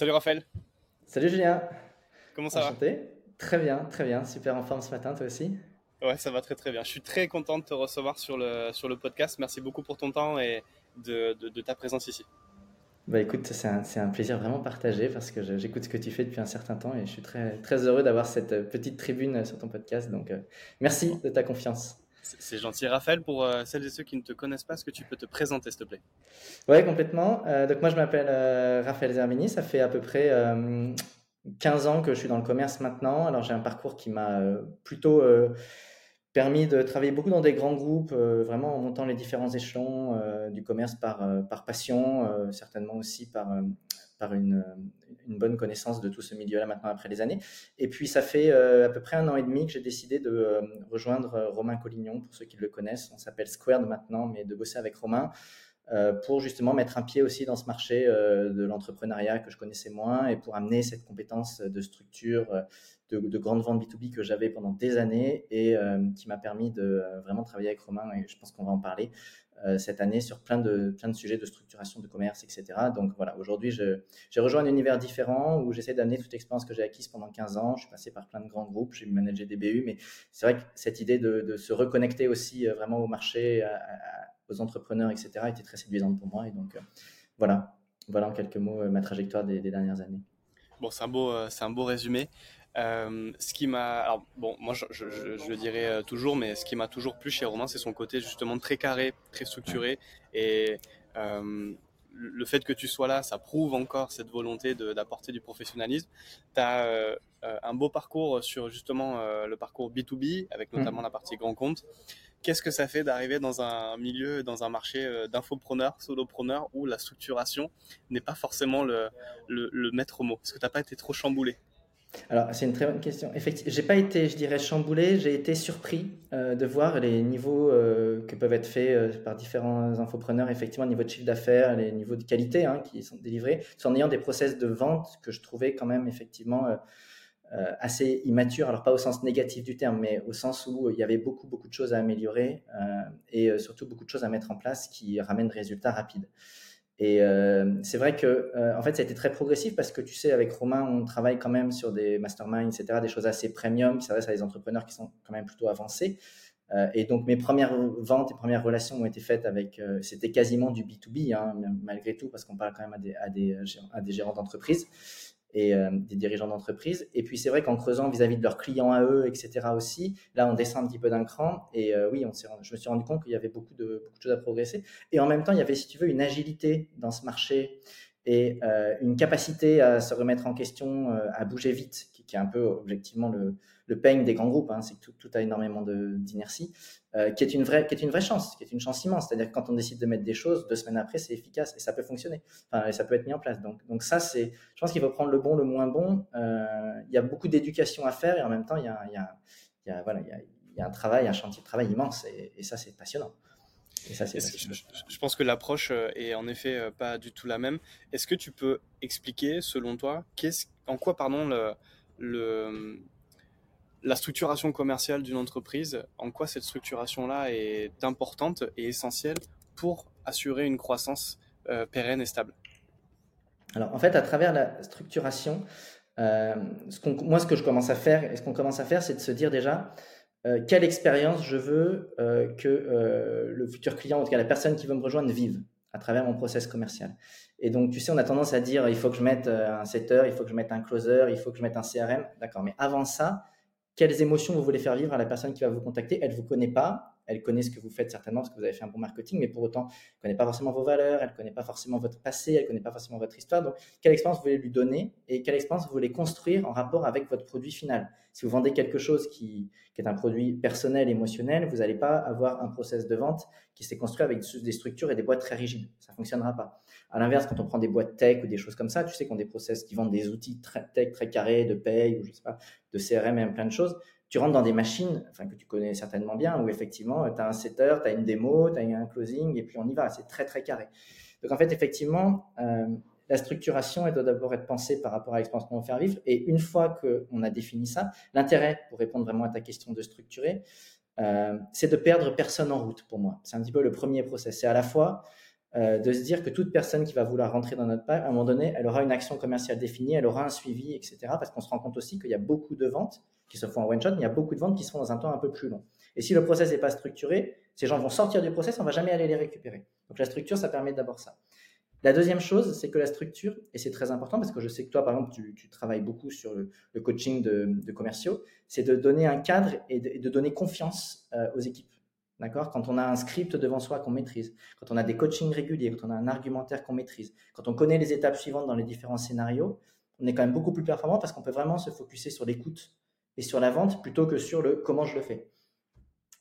Salut Raphaël. Salut Julien. Comment ça Enchanté. va Très bien, très bien. Super en forme ce matin, toi aussi Ouais, ça va très très bien. Je suis très content de te recevoir sur le, sur le podcast. Merci beaucoup pour ton temps et de, de, ta présence ici. Bah écoute, c'est un, un, plaisir vraiment partagé parce que j'écoute ce que tu fais depuis un certain temps et je suis très, très heureux d'avoir cette petite tribune sur ton podcast. Donc, euh, merci de ta confiance. C'est gentil. Raphaël, pour euh, celles et ceux qui ne te connaissent pas, est-ce que tu peux te présenter, s'il te plaît? Oui, complètement. Euh, donc moi, je m'appelle euh, Raphaël Zermini. Ça fait à peu près 15 ans que je suis dans le commerce maintenant. Alors j'ai un parcours qui m'a plutôt permis de travailler beaucoup dans des grands groupes, vraiment en montant les différents échelons du commerce par, par passion, certainement aussi par par une, une, bonne connaissance de tout ce milieu-là maintenant après les années. Et puis ça fait euh, à peu près un an et demi que j'ai décidé de euh, rejoindre euh, Romain Collignon, pour ceux qui le connaissent. On s'appelle Squared maintenant, mais de bosser avec Romain pour justement mettre un pied aussi dans ce marché de l'entrepreneuriat que je connaissais moins et pour amener cette compétence de structure de, de grande vente B2B que j'avais pendant des années et qui m'a permis de vraiment travailler avec Romain et je pense qu'on va en parler euh, cette année sur plein de, plein de sujets de structuration de commerce, etc. Donc voilà, aujourd'hui, j'ai rejoint un univers différent où j'essaie d'amener toute l'expérience que j'ai acquise pendant 15 ans. Je suis passé par plein de grands groupes, j'ai managé des BU, mais c'est vrai que cette idée de, de, se reconnecter aussi euh, vraiment au marché, aux entrepreneurs, etc., était très séduisante pour moi. Et donc euh, voilà, voilà en quelques mots ma trajectoire des, dernières années. Bon, c'est un c'est un beau résumé. Euh, ce qui m'a, alors bon, moi je, je, je, le dirais euh, toujours, mais ce qui m'a toujours plu chez Romain, c'est son côté justement très carré, très structuré, et euh, le fait que tu sois là, ça prouve encore cette volonté d'apporter du professionnalisme. Tu as euh, un beau parcours sur justement le parcours B2B, avec notamment mm. la partie grand compte. Qu'est-ce que ça fait d'arriver dans un milieu, dans un marché d'infopreneurs, solopreneurs, où la structuration n'est pas forcément le, le, le maître mot? Est-ce que tu n'as pas été trop chamboulé? Alors, c'est une très bonne question. Effectivement, j'ai pas été, je dirais, chamboulé, j'ai été surpris euh, de voir les niveaux euh, que peuvent être faits euh, par différents infopreneurs, effectivement, niveau de chiffre d'affaires, les niveaux de qualité hein, qui sont délivrés, tout en ayant des process de vente que je trouvais quand même, effectivement, assez immatures. Alors, pas au sens négatif du terme, mais au sens où il y avait beaucoup, beaucoup de choses à améliorer et surtout beaucoup de choses à mettre en place qui ramènent des résultats rapides. Et euh, c'est vrai que euh, en fait, ça a été très progressif parce que tu sais, avec Romain, on travaille quand même sur des masterminds, etc., des choses assez premium qui s'adressent à des entrepreneurs qui sont quand même plutôt avancés. Euh, et donc, mes premières ventes et premières relations ont été faites avec, c'était quasiment du B2B, hein, malgré tout, parce qu'on parle quand même à des, à des, à des gérants d'entreprise et euh, des dirigeants d'entreprise. Et puis c'est vrai qu'en creusant vis-à-vis de leurs clients à eux, etc. aussi, là on descend un petit peu d'un cran. Et euh, oui, je me suis rendu compte qu'il y avait beaucoup de, beaucoup de choses à progresser. Et en même temps, il y avait, si tu veux, une agilité dans ce marché et euh, une capacité à se remettre en question, à bouger vite, qui, qui, est un peu objectivement le, le peigne des grands groupes, hein, c'est que tout, tout, a énormément d'inertie, euh, qui est une vraie, qui est une vraie chance, qui est une chance immense. C'est-à-dire que quand on décide de mettre des choses, deux semaines après, c'est efficace et ça peut fonctionner. Enfin, et ça peut être mis en place. Donc, donc ça, c'est, je pense qu'il faut prendre le bon, le moins bon. Euh, il y a beaucoup d'éducation à faire et en même temps, il y a, il y a, y a voilà, il y a, y a un travail, un chantier de travail immense et, et ça, c'est passionnant. Ça, je, pense que l'approche euh, est en effet pas du tout la même. Est-ce que tu peux expliquer, selon toi, en quoi pardon, le, le, la structuration commerciale d'une entreprise, en quoi cette structuration-là est importante et essentielle pour assurer une croissance euh, pérenne et stable? Alors en fait, à travers la structuration, ce moi ce que je commence à faire, et ce qu'on commence à faire, c'est de se dire déjà, euh, quelle expérience je veux euh, que euh, le futur client, en tout cas la personne qui veut me rejoindre, vive à travers mon process commercial. Et donc, tu sais, on a tendance à dire, il faut que je mette un setter, il faut que je mette un closer, il faut que je mette un CRM. D'accord. Mais avant ça, quelles émotions vous voulez faire vivre à la personne qui va vous contacter. Elle vous connaît pas, elle connaît ce que vous faites certainement parce que vous avez fait un bon marketing, mais pour autant, elle connaît pas forcément vos valeurs, elle connaît pas forcément votre passé, elle connaît pas forcément votre histoire. Donc, quelle expérience vous voulez lui donner et quelle expérience vous voulez construire en rapport avec votre produit final? Si vous vendez quelque chose qui, est un produit personnel, émotionnel, vous n'allez pas avoir un process de vente qui s'est construit avec des structures et des boîtes très rigides. Ça fonctionnera pas. À l'inverse, quand on prend des boîtes tech ou des choses comme ça, tu sais qu'on des process qui vendent des outils très tech, très carrés, de paye ou je sais pas, de CRM et plein de choses tu rentres dans des machines, que tu connais certainement bien, où effectivement, tu as un setter, tu as une démo, tu as un closing, et puis on y va. C'est très, très carré. Donc en fait, effectivement, euh, la structuration, doit d'abord être pensée par rapport à l'expérience qu'on veut faire vivre. Et une fois qu'on a défini ça, l'intérêt, pour répondre vraiment à ta question de structurer, euh, c'est de perdre personne en route pour moi. C'est un petit peu le premier process. C'est à la fois de se dire que toute personne qui va vouloir rentrer dans notre pipe, à un moment donné, elle aura une action commerciale définie, elle aura un suivi, etc. Parce qu'on se rend compte aussi qu'il y a beaucoup de ventes qui se font en one shot, mais il y a beaucoup de ventes qui se font dans un temps un peu plus long. Et si le process n'est pas structuré, ces gens vont sortir du process, on va jamais aller les récupérer. Donc la structure, ça permet d'abord ça. La deuxième chose, c'est que la structure, et c'est très important parce que je sais que toi, par exemple, tu, travailles beaucoup sur le, coaching de, commerciaux, c'est de donner un cadre et de, donner confiance euh, aux équipes. D'accord? Quand on a un script devant soi qu'on maîtrise, quand on a des coachings réguliers, quand on a un argumentaire qu'on maîtrise, quand on connaît les étapes suivantes dans les différents scénarios, on est quand même beaucoup plus performant parce qu'on peut vraiment se focuser sur l'écoute et sur la vente plutôt que sur le comment je le fais.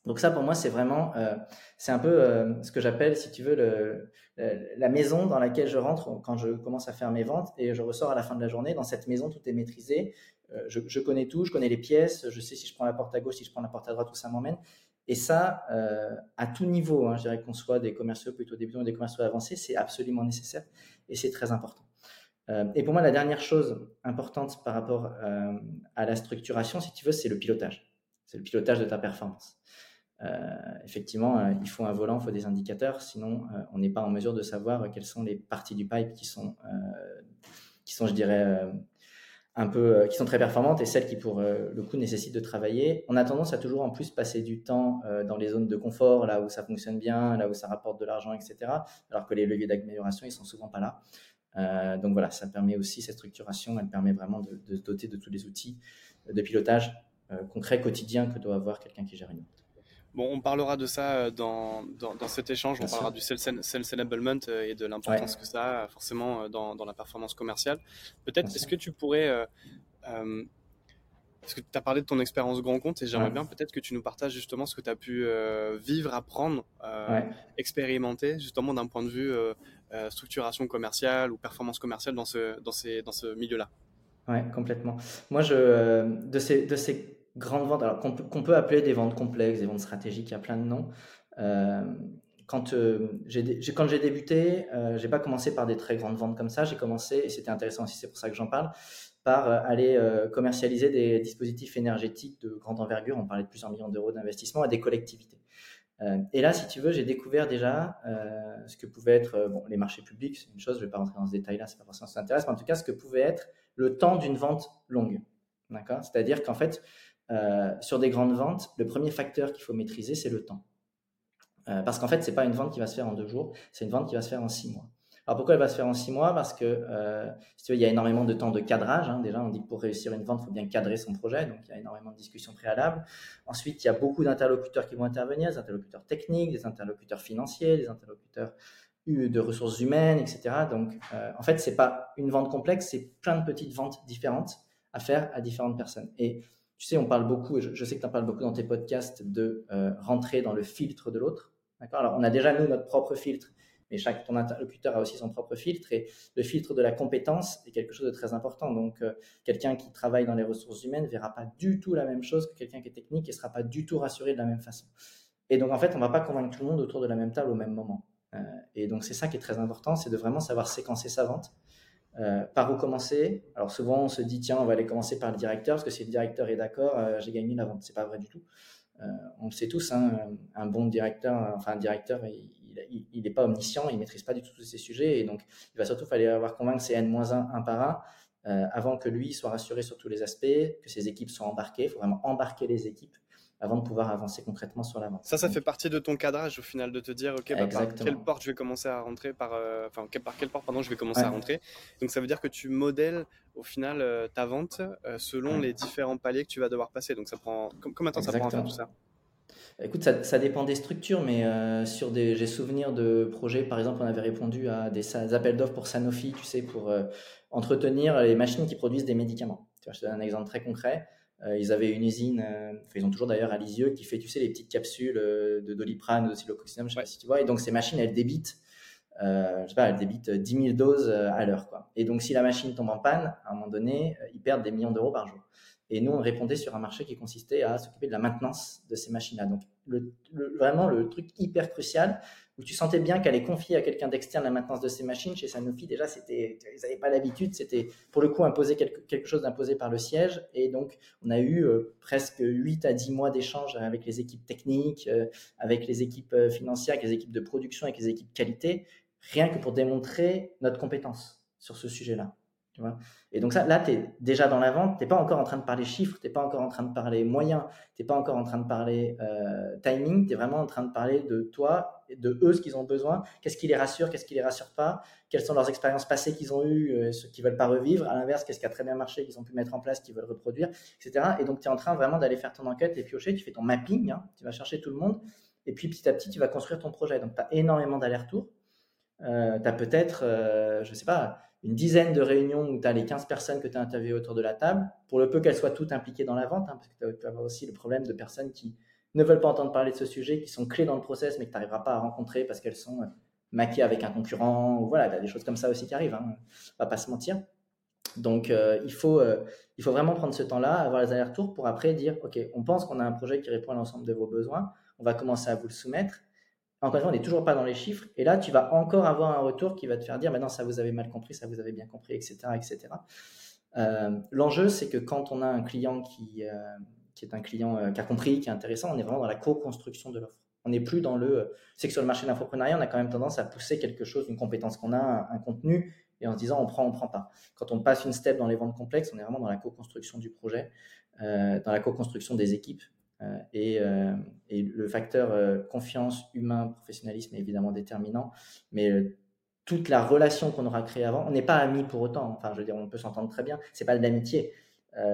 Donc ça, pour moi, c'est vraiment, euh, c'est un peu euh, ce que j'appelle, si tu veux, la maison dans laquelle je rentre quand je commence à faire mes ventes et je ressors à la fin de la journée. Dans cette maison, tout est maîtrisé. Euh, je, connais tout, je connais les pièces, je sais si je prends la porte à gauche, si je prends la porte à droite, tout ça m'emmène. Et ça, à tout niveau, hein, je dirais qu'on soit des commerciaux plutôt débutants ou des commerciaux avancés, c'est absolument nécessaire et c'est très important. Et pour moi, la dernière chose importante par rapport à la structuration, si tu veux, c'est le pilotage. C'est le pilotage de ta performance. Euh, effectivement, euh, il faut un volant, il faut des indicateurs, sinon euh, on n'est pas en mesure de savoir quelles sont les parties du pipe qui sont, qui sont je dirais, un peu, qui sont très performantes et celles qui, pour le coup, nécessitent de travailler. On a tendance à toujours en plus passer du temps dans les zones de confort, là où ça fonctionne bien, là où ça rapporte de l'argent, etc. Alors que les leviers d'amélioration, ils sont souvent pas là. Donc voilà, ça permet aussi cette structuration, elle permet vraiment de, de se doter de tous les outils de pilotage concret quotidien que doit avoir quelqu'un qui gère une. Bon, on parlera de ça euh, dans, dans, cet échange. on parlera du sales enablement euh, et de l'importance que ça a forcément euh, dans, dans la performance commerciale. Peut-être, est-ce que tu pourrais. Parce que tu as parlé de ton expérience grand compte et j'aimerais bien peut-être que tu nous partages justement ce que tu as pu vivre, apprendre, expérimenter, justement d'un point de vue structuration commerciale ou performance commerciale dans ce, dans ces, dans ce milieu-là. Ouais, complètement. Moi, je, de, ces, de ces grandes ventes, alors qu'on peut, appeler des ventes complexes, des ventes stratégiques, il y a plein de noms. Euh, quand euh, j'ai quand j'ai débuté, euh, j'ai pas commencé par des très grandes ventes comme ça. J'ai commencé, et c'était intéressant aussi, c'est pour ça que j'en parle, par aller commercialiser des dispositifs énergétiques de grande envergure. On parlait de plusieurs millions d'euros d'investissement à des collectivités. et là, si tu veux, j'ai découvert déjà ce que pouvaient être les marchés publics. C'est une chose, je vais pas rentrer dans ce détail-là, c'est pas forcément ça intéresse, mais en tout cas, ce que pouvait être le temps d'une vente longue. D'accord? C'est-à-dire qu'en fait, euh, sur des grandes ventes, le premier facteur qu'il faut maîtriser, c'est le temps. Euh, parce qu'en fait, ce n'est pas une vente qui va se faire en deux jours, c'est une vente qui va se faire en six mois. Alors pourquoi elle va se faire en six mois? Parce que euh, si tu veux, il y a énormément de temps de cadrage. Hein. Déjà, on dit que pour réussir une vente, il faut bien cadrer son projet, donc il y a énormément de discussions préalables. Ensuite, il y a beaucoup d'interlocuteurs qui vont intervenir, des interlocuteurs techniques, des interlocuteurs financiers, des interlocuteurs de ressources humaines, etc. Donc, en fait, c'est pas une vente complexe, c'est plein de petites ventes différentes à faire à différentes personnes. Et tu sais, on parle beaucoup, je, sais que tu en parles beaucoup dans tes podcasts, de euh, rentrer dans le filtre de l'autre. D'accord? Alors, on a déjà, nous, notre propre filtre, mais chaque ton interlocuteur a aussi son propre filtre. Et le filtre de la compétence est quelque chose de très important. Donc, euh, quelqu'un qui travaille dans les ressources humaines ne verra pas du tout la même chose que quelqu'un qui est technique et sera pas du tout rassuré de la même façon. Et donc, en fait, on va pas convaincre tout le monde autour de la même table au même moment. Euh, et donc, c'est ça qui est très important, c'est de vraiment savoir séquencer sa vente euh, par où commencer? Alors souvent on se dit tiens on va aller commencer par le directeur parce que si le directeur est d'accord euh, j'ai gagné la vente. C'est pas vrai du tout. Euh, on le sait tous, hein, un bon directeur, enfin un directeur il n'est pas omniscient, il maîtrise pas du tout tous ces sujets et donc il va surtout falloir avoir convaincre ses N-1 un par un avant que lui soit rassuré sur tous les aspects, que ses équipes soient embarquées. Il faut vraiment embarquer les équipes avant de pouvoir avancer concrètement sur la vente. Ça, ça fait partie de ton cadrage au final de te dire, ok, bah, par quelle porte je vais commencer à rentrer, par, euh, enfin, par quelle porte pardon, je vais commencer à rentrer. Donc ça veut dire que tu modèles au final euh, ta vente euh, selon les différents paliers que tu vas devoir passer. Donc ça prend combien de temps ça prend à faire tout ça? Écoute, ça, ça, dépend des structures, mais sur des, j'ai souvenir de projets, par exemple, on avait répondu à des, appels d'offres pour Sanofi, tu sais, pour entretenir les machines qui produisent des médicaments. Tu vois, je te donne un exemple très concret. Euh, ils avaient une usine, euh, ils ont toujours d'ailleurs à Lisieux, qui fait, tu sais, les petites capsules euh, de doliprane ou de siloxane, je sais pas si tu vois. Et donc, ces machines, elles débitent, je sais pas, elles débitent 10 000 doses à l'heure, quoi. Et donc, si la machine tombe en panne, à un moment donné, ils perdent des millions d'euros par jour. Et nous, on répondait sur un marché qui consistait à s'occuper de la maintenance de ces machines-là. Donc, le, vraiment, le truc hyper crucial, où tu sentais bien qu'elle est confiée à quelqu'un d'externe la maintenance de ces machines. Chez Sanofi, déjà, c'était, ils n'avaient pas l'habitude. C'était, pour le coup, quelque, quelque chose d'imposé par le siège. Et donc, on a eu euh, presque 8 à 10 mois d'échanges avec les équipes techniques, euh, avec les équipes euh, financières, avec les équipes de production, avec les équipes qualité, rien que pour démontrer notre compétence sur ce sujet-là. Et donc ça, là, tu es déjà dans la vente, tu n'es pas encore en train de parler chiffres, tu n'es pas encore en train de parler moyens, tu n'es pas encore en train de parler euh, timing, tu es vraiment en train de parler de toi, de eux, ce qu'ils ont besoin, qu'est-ce qui les rassure, qu'est-ce qui les rassure pas, quelles sont leurs expériences passées qu'ils ont eues, euh, ce qu'ils veulent pas revivre, à l'inverse, qu'est-ce qui a très bien marché, qu'ils ont pu mettre en place, qu'ils veulent reproduire, etc. Et donc tu es en train vraiment d'aller faire ton enquête et piocher, tu fais ton mapping, hein, tu vas chercher tout le monde, et puis petit à petit, tu vas construire ton projet. Donc tu as énormément d'allers-retours. Euh, tu as peut-être, je sais pas, une dizaine de réunions où tu as les 15 personnes que tu as interviewées autour de la table, pour le peu qu'elles soient toutes impliquées dans la vente, hein, parce que tu peux avoir aussi le problème de personnes qui ne veulent pas entendre parler de ce sujet, qui sont clés dans le process, mais que tu n'arriveras pas à rencontrer parce qu'elles sont euh, maquées avec un concurrent, ou voilà, tu as des choses comme ça aussi qui arrivent, hein, on va pas se mentir. Donc, euh, il, faut, euh, il faut vraiment prendre ce temps-là, avoir les allers-retours pour après dire, OK, on pense qu'on a un projet qui répond à l'ensemble de vos besoins, on va commencer à vous le soumettre, encore une fois, on n'est toujours pas dans les chiffres. Et là, tu vas encore avoir un retour qui va te faire dire, maintenant, ça vous avez mal compris, ça vous avez bien compris, etc. etc. Euh, l'enjeu, c'est que quand on a un client qui, euh, est un client euh, qui a compris, qui est intéressant, on est vraiment dans la co-construction de l'offre. On n'est plus dans le... C'est que sur le marché de l'infoprenariat, on a quand même tendance à pousser quelque chose, une compétence qu'on a, un, contenu, et en se disant on prend, on prend pas. Quand on passe une step dans les ventes complexes, on est vraiment dans la co-construction du projet, dans la co-construction des équipes. Euh, euh, et, le facteur euh, confiance, humain, professionnalisme est évidemment déterminant, mais toute la relation qu'on aura créée avant, on n'est pas amis pour autant. Enfin, je veux dire, on peut s'entendre très bien. C'est pas de l'amitié,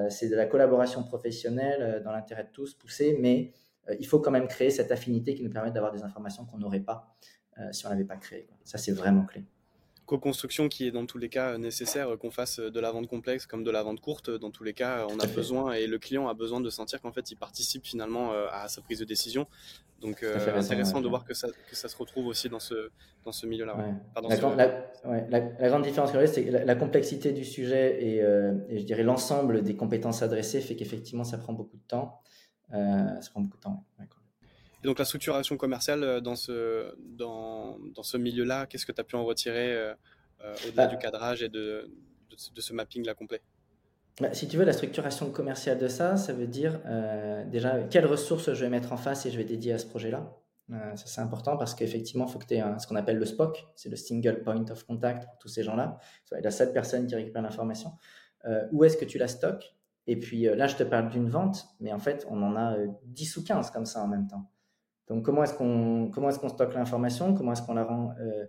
c'est de la collaboration professionnelle dans l'intérêt de tous, poussé, mais il faut quand même créer cette affinité qui nous permet d'avoir des informations qu'on n'aurait pas si on l'avait pas créé. Ça, c'est vraiment clé co-construction qui est dans tous les cas nécessaire, qu'on fasse de la vente complexe comme de la vente courte. Dans tous les cas, on a besoin et le client a besoin de sentir qu'en fait, il participe finalement euh, à sa prise de décision. Donc, euh, intéressant de voir que ça, que ça se retrouve aussi dans ce, dans ce milieu-là. la, grande différence, c'est la, la, complexité du sujet et, euh, et je dirais l'ensemble des compétences adressées fait qu'effectivement, ça prend beaucoup de temps. ça prend beaucoup de temps. Et donc la structuration commerciale euh, dans ce, dans, dans ce milieu-là, qu'est-ce que tu as pu en retirer euh, euh, au-delà bah du cadrage et de, de, ce mapping-là complet? Bah, si tu veux, la structuration commerciale de ça, ça veut dire déjà quelles ressources je vais mettre en face et je vais dédier à ce projet-là? ça, c'est important parce qu'effectivement, il faut que tu aies ce qu'on appelle le SPOC, c'est le Single Point of Contact pour tous ces gens-là. Il y a sept personnes qui récupèrent l'information. où est-ce que tu la stockes Et puis là, je te parle d'une vente, mais en fait, on en a 10 ou 15 comme ça en même temps. Donc, comment est-ce qu'on comment est-ce qu'on stocke l'information? Comment est-ce qu'on la rend euh,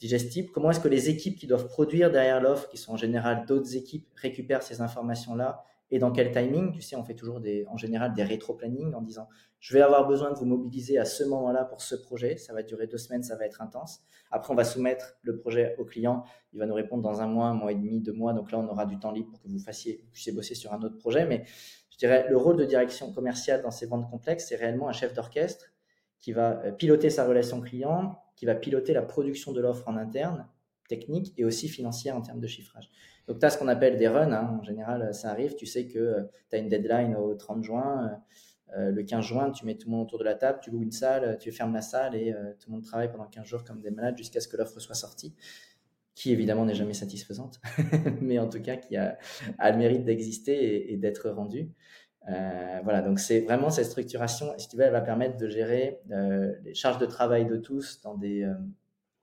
digestible? Comment est-ce que les équipes qui doivent produire derrière l'offre, qui sont en général d'autres équipes, récupèrent ces informations-là? Et dans quel timing? Tu sais, on fait toujours des, en général des rétro-planning en disant je vais avoir besoin de vous mobiliser à ce moment-là pour ce projet. Ça va durer deux semaines, ça va être intense. Après, on va soumettre le projet au client. Il va nous répondre dans un mois, un mois et demi, deux mois. Donc là, on aura du temps libre pour que vous fassiez, vous puissiez bosser sur un autre projet. Mais je dirais, le rôle de direction commerciale dans ces ventes complexes, c'est réellement un chef d'orchestre qui va euh, piloter sa relation client, qui va piloter la production de l'offre en interne, technique et aussi financière en termes de chiffrage. Donc, tu as ce qu'on appelle des runs. Hein. En général, ça arrive. Tu sais que euh, tu as une deadline au 30 juin. Euh, le 15 juin, tu mets tout le monde autour de la table, tu loues une salle, tu fermes la salle et tout le monde travaille pendant 15 jours comme des malades jusqu'à ce que l'offre soit sortie, qui évidemment n'est jamais satisfaisante, mais en tout cas qui a, a le mérite d'exister et d'être rendue. Euh, voilà, donc c'est vraiment cette structuration, si tu veux, elle va permettre de gérer euh, les charges de travail de tous dans des, euh,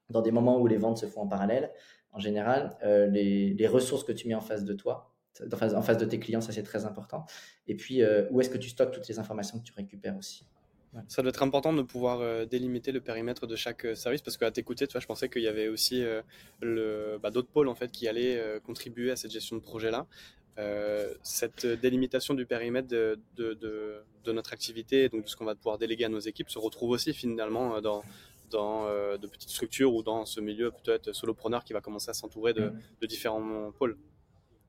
dans des moments où les ventes se font en parallèle. En général, les, ressources que tu mets en face de toi, en face de tes clients, ça c'est très important. Et puis, où est-ce que tu stockes toutes les informations que tu récupères aussi? Ça doit être important de pouvoir délimiter le périmètre de chaque service parce qu'à t'écouter, tu vois, je pensais qu'il y avait aussi bah, d'autres pôles en fait qui allaient contribuer à cette gestion de projet là. Euh, cette délimitation du périmètre de, de, de, notre activité, donc de ce qu'on va pouvoir déléguer à nos équipes, se retrouve aussi finalement dans, dans euh, de petites structures ou dans ce milieu peut-être solopreneur qui va commencer à s'entourer de, mm. différents pôles.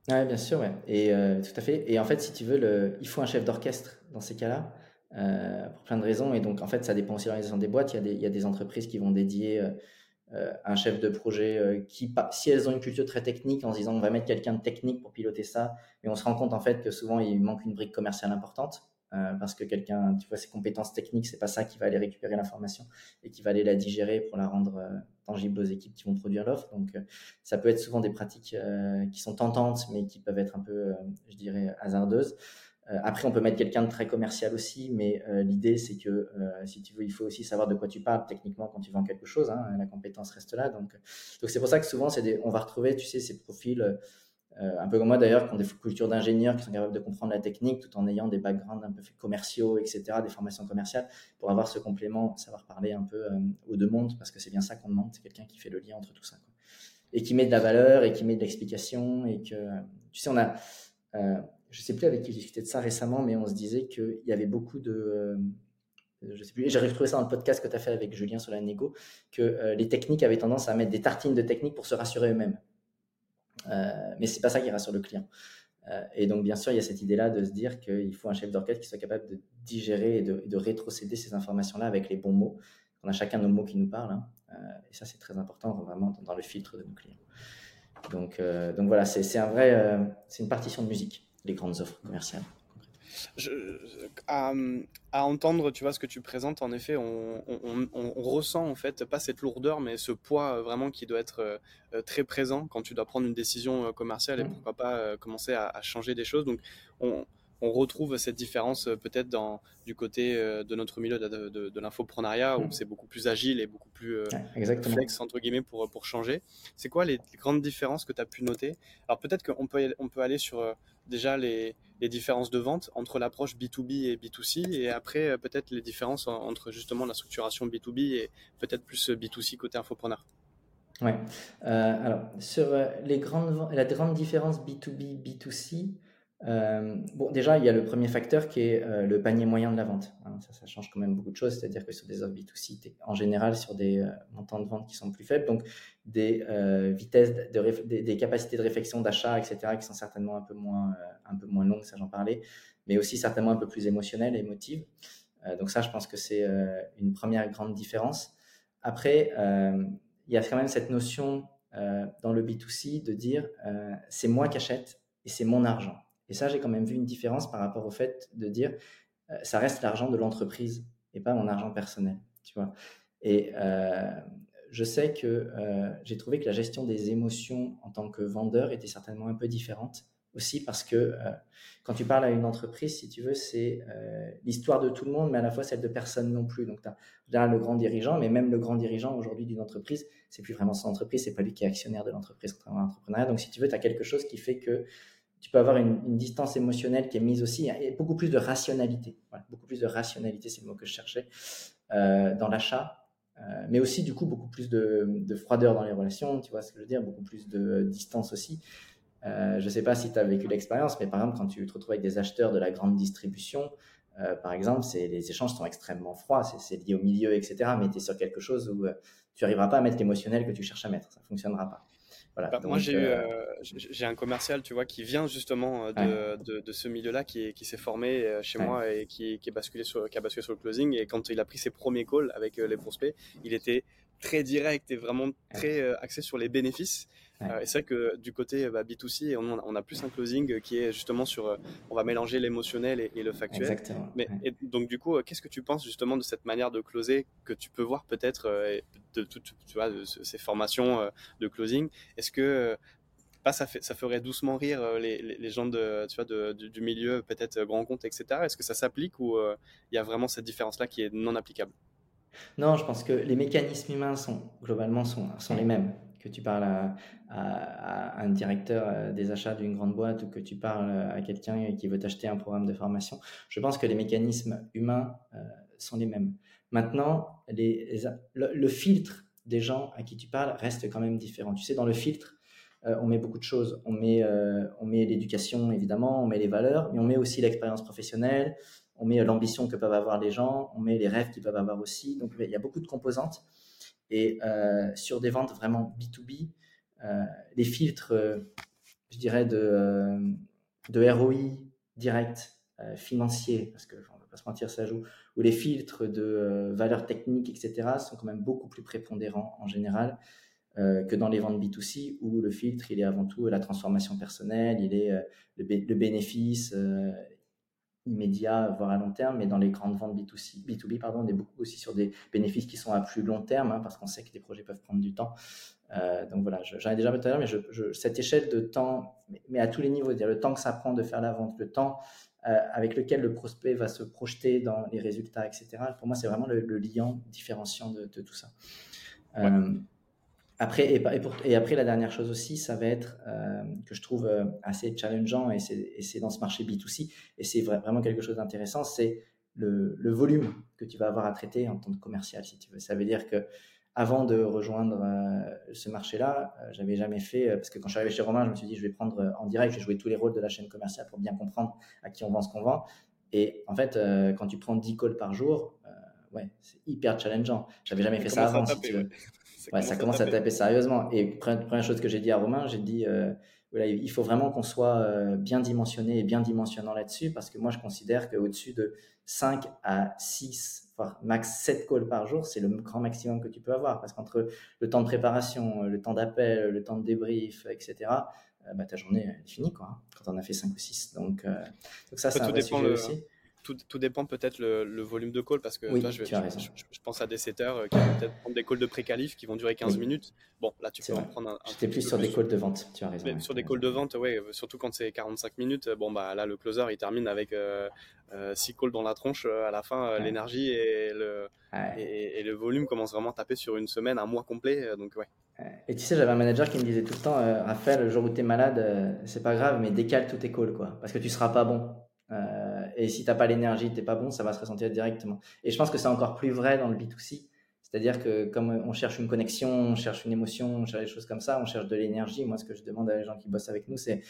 Oui, bien sûr, ouais. et euh, tout à fait. Et en fait, si tu veux, le, il faut un chef d'orchestre dans ces cas-là. pour plein de raisons. Et donc, en fait, ça dépend aussi de l'organisation des boîtes. Il y, a des, il y a des entreprises qui vont dédier euh, un chef de projet euh, qui, si elles ont une culture très technique, en se disant on va mettre quelqu'un de technique pour piloter ça, mais on se rend compte en fait que souvent il manque une brique commerciale importante. Euh, parce que quelqu'un, tu vois, ses compétences techniques, c'est pas ça qui va aller récupérer l'information et qui va aller la digérer pour la rendre tangible aux équipes qui vont produire l'offre. Donc, ça peut être souvent des pratiques qui sont tentantes, mais qui peuvent être un peu, je dirais, hasardeuses. Après, on peut mettre quelqu'un de très commercial aussi, mais l'idée, c'est que si tu veux, il faut aussi savoir de quoi tu parles techniquement quand tu vends quelque chose. Hein, la compétence reste là. Donc, c'est pour ça que souvent, on va retrouver, tu sais, ces profils euh, un peu comme moi d'ailleurs, qui ont des cultures d'ingénieurs, qui sont capables de comprendre la technique tout en ayant des backgrounds un peu commerciaux, etc., des formations commerciales, pour avoir ce complément, savoir parler un peu euh, aux deux mondes, parce que c'est bien ça qu'on demande, c'est quelqu'un qui fait le lien entre tout ça. Et qui met de la valeur, et qui met de l'explication, et que, tu sais, on a, euh, je sais plus avec qui j'ai discuté de ça récemment, mais on se disait qu'il y avait beaucoup de... je sais plus, j'ai retrouvé ça dans le podcast que tu as fait avec Julien sur la négo, que les techniques avaient tendance à mettre des tartines de techniques pour se rassurer eux-mêmes. Euh, mais c'est pas ça qui rassure le client. Euh, et donc, bien sûr, il y a cette idée-là de se dire qu'il faut un chef d'orchestre qui soit capable de digérer et de, rétrocéder ces informations-là avec les bons mots. On a chacun nos mots qui nous parlent. Hein. Euh, et ça, c'est très important vraiment dans le filtre de nos clients. Donc, donc voilà, c'est un vrai, c'est une partition de musique, les grandes offres commerciales je, à, entendre, tu vois, ce que tu présentes, en effet, on, ressent en fait pas cette lourdeur, mais ce poids euh, vraiment qui doit être euh, euh, très présent quand tu dois prendre une décision commerciale et mmh. pourquoi pas commencer à, à, changer des choses. Donc, on, on retrouve cette différence euh, peut-être dans du côté euh, de notre milieu de, de, de l'infoprenariat où mm. c'est beaucoup plus agile et beaucoup plus euh, flex entre guillemets pour, pour changer. C'est quoi les, grandes différences que tu as pu noter? Alors peut-être qu'on peut, on peut aller sur déjà les, les, différences de vente entre l'approche B2B et B2C et après peut-être les différences entre justement la structuration B2B et peut-être plus B2C côté infopreneur. Ouais. alors sur les grandes, la grande différence B2B, B2C, euh, bon, déjà, il y a le premier facteur qui est euh, le panier moyen de la vente. Hein, ça, change quand même beaucoup de choses. C'est-à-dire que sur des offres B2C, es en général sur des euh, montants de vente qui sont plus faibles, donc des vitesses, de des, capacités de réflexion, d'achat, etc., qui sont certainement un peu moins, un peu moins longues, ça j'en parlais, mais aussi certainement un peu plus émotionnelles et émotives. donc ça, je pense que c'est une première grande différence. Après, il y a quand même cette notion dans le B2C de dire c'est moi qui achète et c'est mon argent. Et ça, j'ai quand même vu une différence par rapport au fait de dire, euh, ça reste l'argent de l'entreprise et pas mon argent personnel, tu vois. Et euh, je sais que euh, j'ai trouvé que la gestion des émotions en tant que vendeur était certainement un peu différente aussi parce que quand tu parles à une entreprise, si tu veux, c'est l'histoire de tout le monde, mais à la fois celle de personne non plus. Donc, tu as le grand dirigeant, mais même le grand dirigeant aujourd'hui d'une entreprise, c'est plus vraiment son entreprise, c'est pas lui qui est actionnaire de l'entreprise, contrairement Donc, si tu veux, tu as quelque chose qui fait que tu peux avoir une, distance émotionnelle qui est mise aussi, beaucoup plus de rationalité. beaucoup plus de rationalité, c'est le mot que je cherchais, euh, dans l'achat, euh, mais aussi du coup beaucoup plus de, froideur dans les relations, tu vois ce que je veux dire, beaucoup plus de distance aussi. Euh, je ne sais pas si tu as vécu l'expérience, mais par exemple, quand tu te retrouves avec des acheteurs de la grande distribution, par exemple, les échanges sont extrêmement froids, c'est lié au milieu, etc. Mais tu es sur quelque chose où tu n'arriveras pas à mettre l'émotionnel que tu cherches à mettre, ça ne fonctionnera pas. Bah, moi, j'ai euh, euh, j'ai un commercial, tu vois, qui vient justement euh, de, de, ce milieu-là, qui, qui s'est formé chez moi et qui, qui, est basculé sur, qui a basculé sur le closing. Et quand il a pris ses premiers calls avec les prospects, il était très direct et vraiment très axé sur les bénéfices. Euh, et c'est vrai que du côté bah, B2C, on, on, a plus un closing qui est justement sur, euh, on va mélanger l'émotionnel et, le factuel. Exactement. Mais, donc du coup, euh, qu'est-ce que tu penses justement de cette manière de closer que tu peux voir peut-être de toutes ces formations de closing? Est-ce que pas ça, fait, ça ferait doucement rire les, les, gens de, tu vois, de, du, milieu, peut-être grand compte, etc. Est-ce que ça s'applique ou il y a vraiment cette différence-là qui est non applicable? Non, je pense que les mécanismes humains sont globalement sont, sont les mêmes que tu parles à, un directeur euh, des achats d'une grande boîte ou que tu parles à quelqu'un qui veut t'acheter un programme de formation, je pense que les mécanismes humains euh, sont les mêmes. Maintenant, le, filtre des gens à qui tu parles reste quand même différent. Tu sais, dans le filtre, euh, on met beaucoup de choses. On met, on met l'éducation, évidemment, on met les valeurs, mais on met aussi l'expérience professionnelle, on met l'ambition que peuvent avoir les gens, on met les rêves qu'ils peuvent avoir aussi. Donc, il y a beaucoup de composantes. Et euh, sur des ventes vraiment B2B, euh, les filtres, euh, je dirais, de, de ROI direct, financier, parce qu'on ne va pas se mentir, ça joue, ou les filtres de valeur technique, etc., sont quand même beaucoup plus prépondérants en général que dans les ventes B2C, où le filtre, il est avant tout la transformation personnelle, il est le, bénéfice, immédiat, voire à long terme, mais dans les grandes ventes B2C, B2B, pardon, on est beaucoup aussi sur des bénéfices qui sont à plus long terme, hein, parce qu'on sait que les projets peuvent prendre du temps. Euh, donc voilà, j'en ai déjà parlé tout à l'heure, mais je, cette échelle de temps, mais, à tous les niveaux, dire le temps que ça prend de faire la vente, le temps avec lequel le prospect va se projeter dans les résultats, etc. Pour moi, c'est vraiment le, lien différenciant de, tout ça. Après, et, et, après, la dernière chose aussi, ça va être euh, que je trouve euh, assez challengeant, et c'est dans ce marché B2C, et c'est vraiment quelque chose d'intéressant, c'est le, le, volume que tu vas avoir à traiter en tant que commercial, si tu veux. Ça veut dire que avant de rejoindre euh, ce marché-là, j'avais jamais fait, parce que quand je suis arrivé chez Romain, je me suis dit, je vais prendre en direct, je vais jouer tous les rôles de la chaîne commerciale pour bien comprendre à qui on vend ce qu'on vend. Et en fait, quand tu prends 10 calls par jour, ouais, c'est hyper challengeant. J'avais jamais fait ça avant. Si tu veux ça, commence à taper sérieusement. Et première chose que j'ai dit à Romain, j'ai dit euh, voilà, il faut vraiment qu'on soit euh, bien dimensionné et bien dimensionnant là-dessus parce que moi, je considère qu'au-dessus de 5 à 6, voire max 7 calls par jour, c'est le grand maximum que tu peux avoir parce qu'entre le temps de préparation, le temps d'appel, le temps de débrief, etc., euh, bah, ta journée est finie quoi, hein, quand on a fait 5 ou 6. Donc, donc ça, c'est un vrai sujet aussi tout, dépend peut-être le, volume de call parce que là, je, je, pense à des setters euh, qui vont peut-être prendre des calls de pré-qualif qui vont durer 15 minutes. Bon, là, tu peux en prendre un. J'étais plus sur des calls de vente, tu as raison. sur des calls de vente, oui, surtout quand c'est 45 minutes. Bon, bah là, le closer, il termine avec 6 euh, euh, calls dans la tronche. à la fin, l'énergie et le, et, le volume commencent vraiment à taper sur une semaine, un mois complet. donc, ouais. Et tu sais, j'avais un manager qui me disait tout le temps Raphaël, le jour où tu es malade, c'est pas grave, mais décale tous tes calls, quoi, parce que tu seras pas bon. Euh, et si tu n'as pas l'énergie, tu n'es pas bon, ça va se ressentir directement. Et je pense que c'est encore plus vrai dans le B2C. C'est-à-dire que comme on cherche une connexion, on cherche une émotion, on cherche des choses comme ça, on cherche de l'énergie. Moi, ce que je demande à les gens qui bossent avec nous, c'est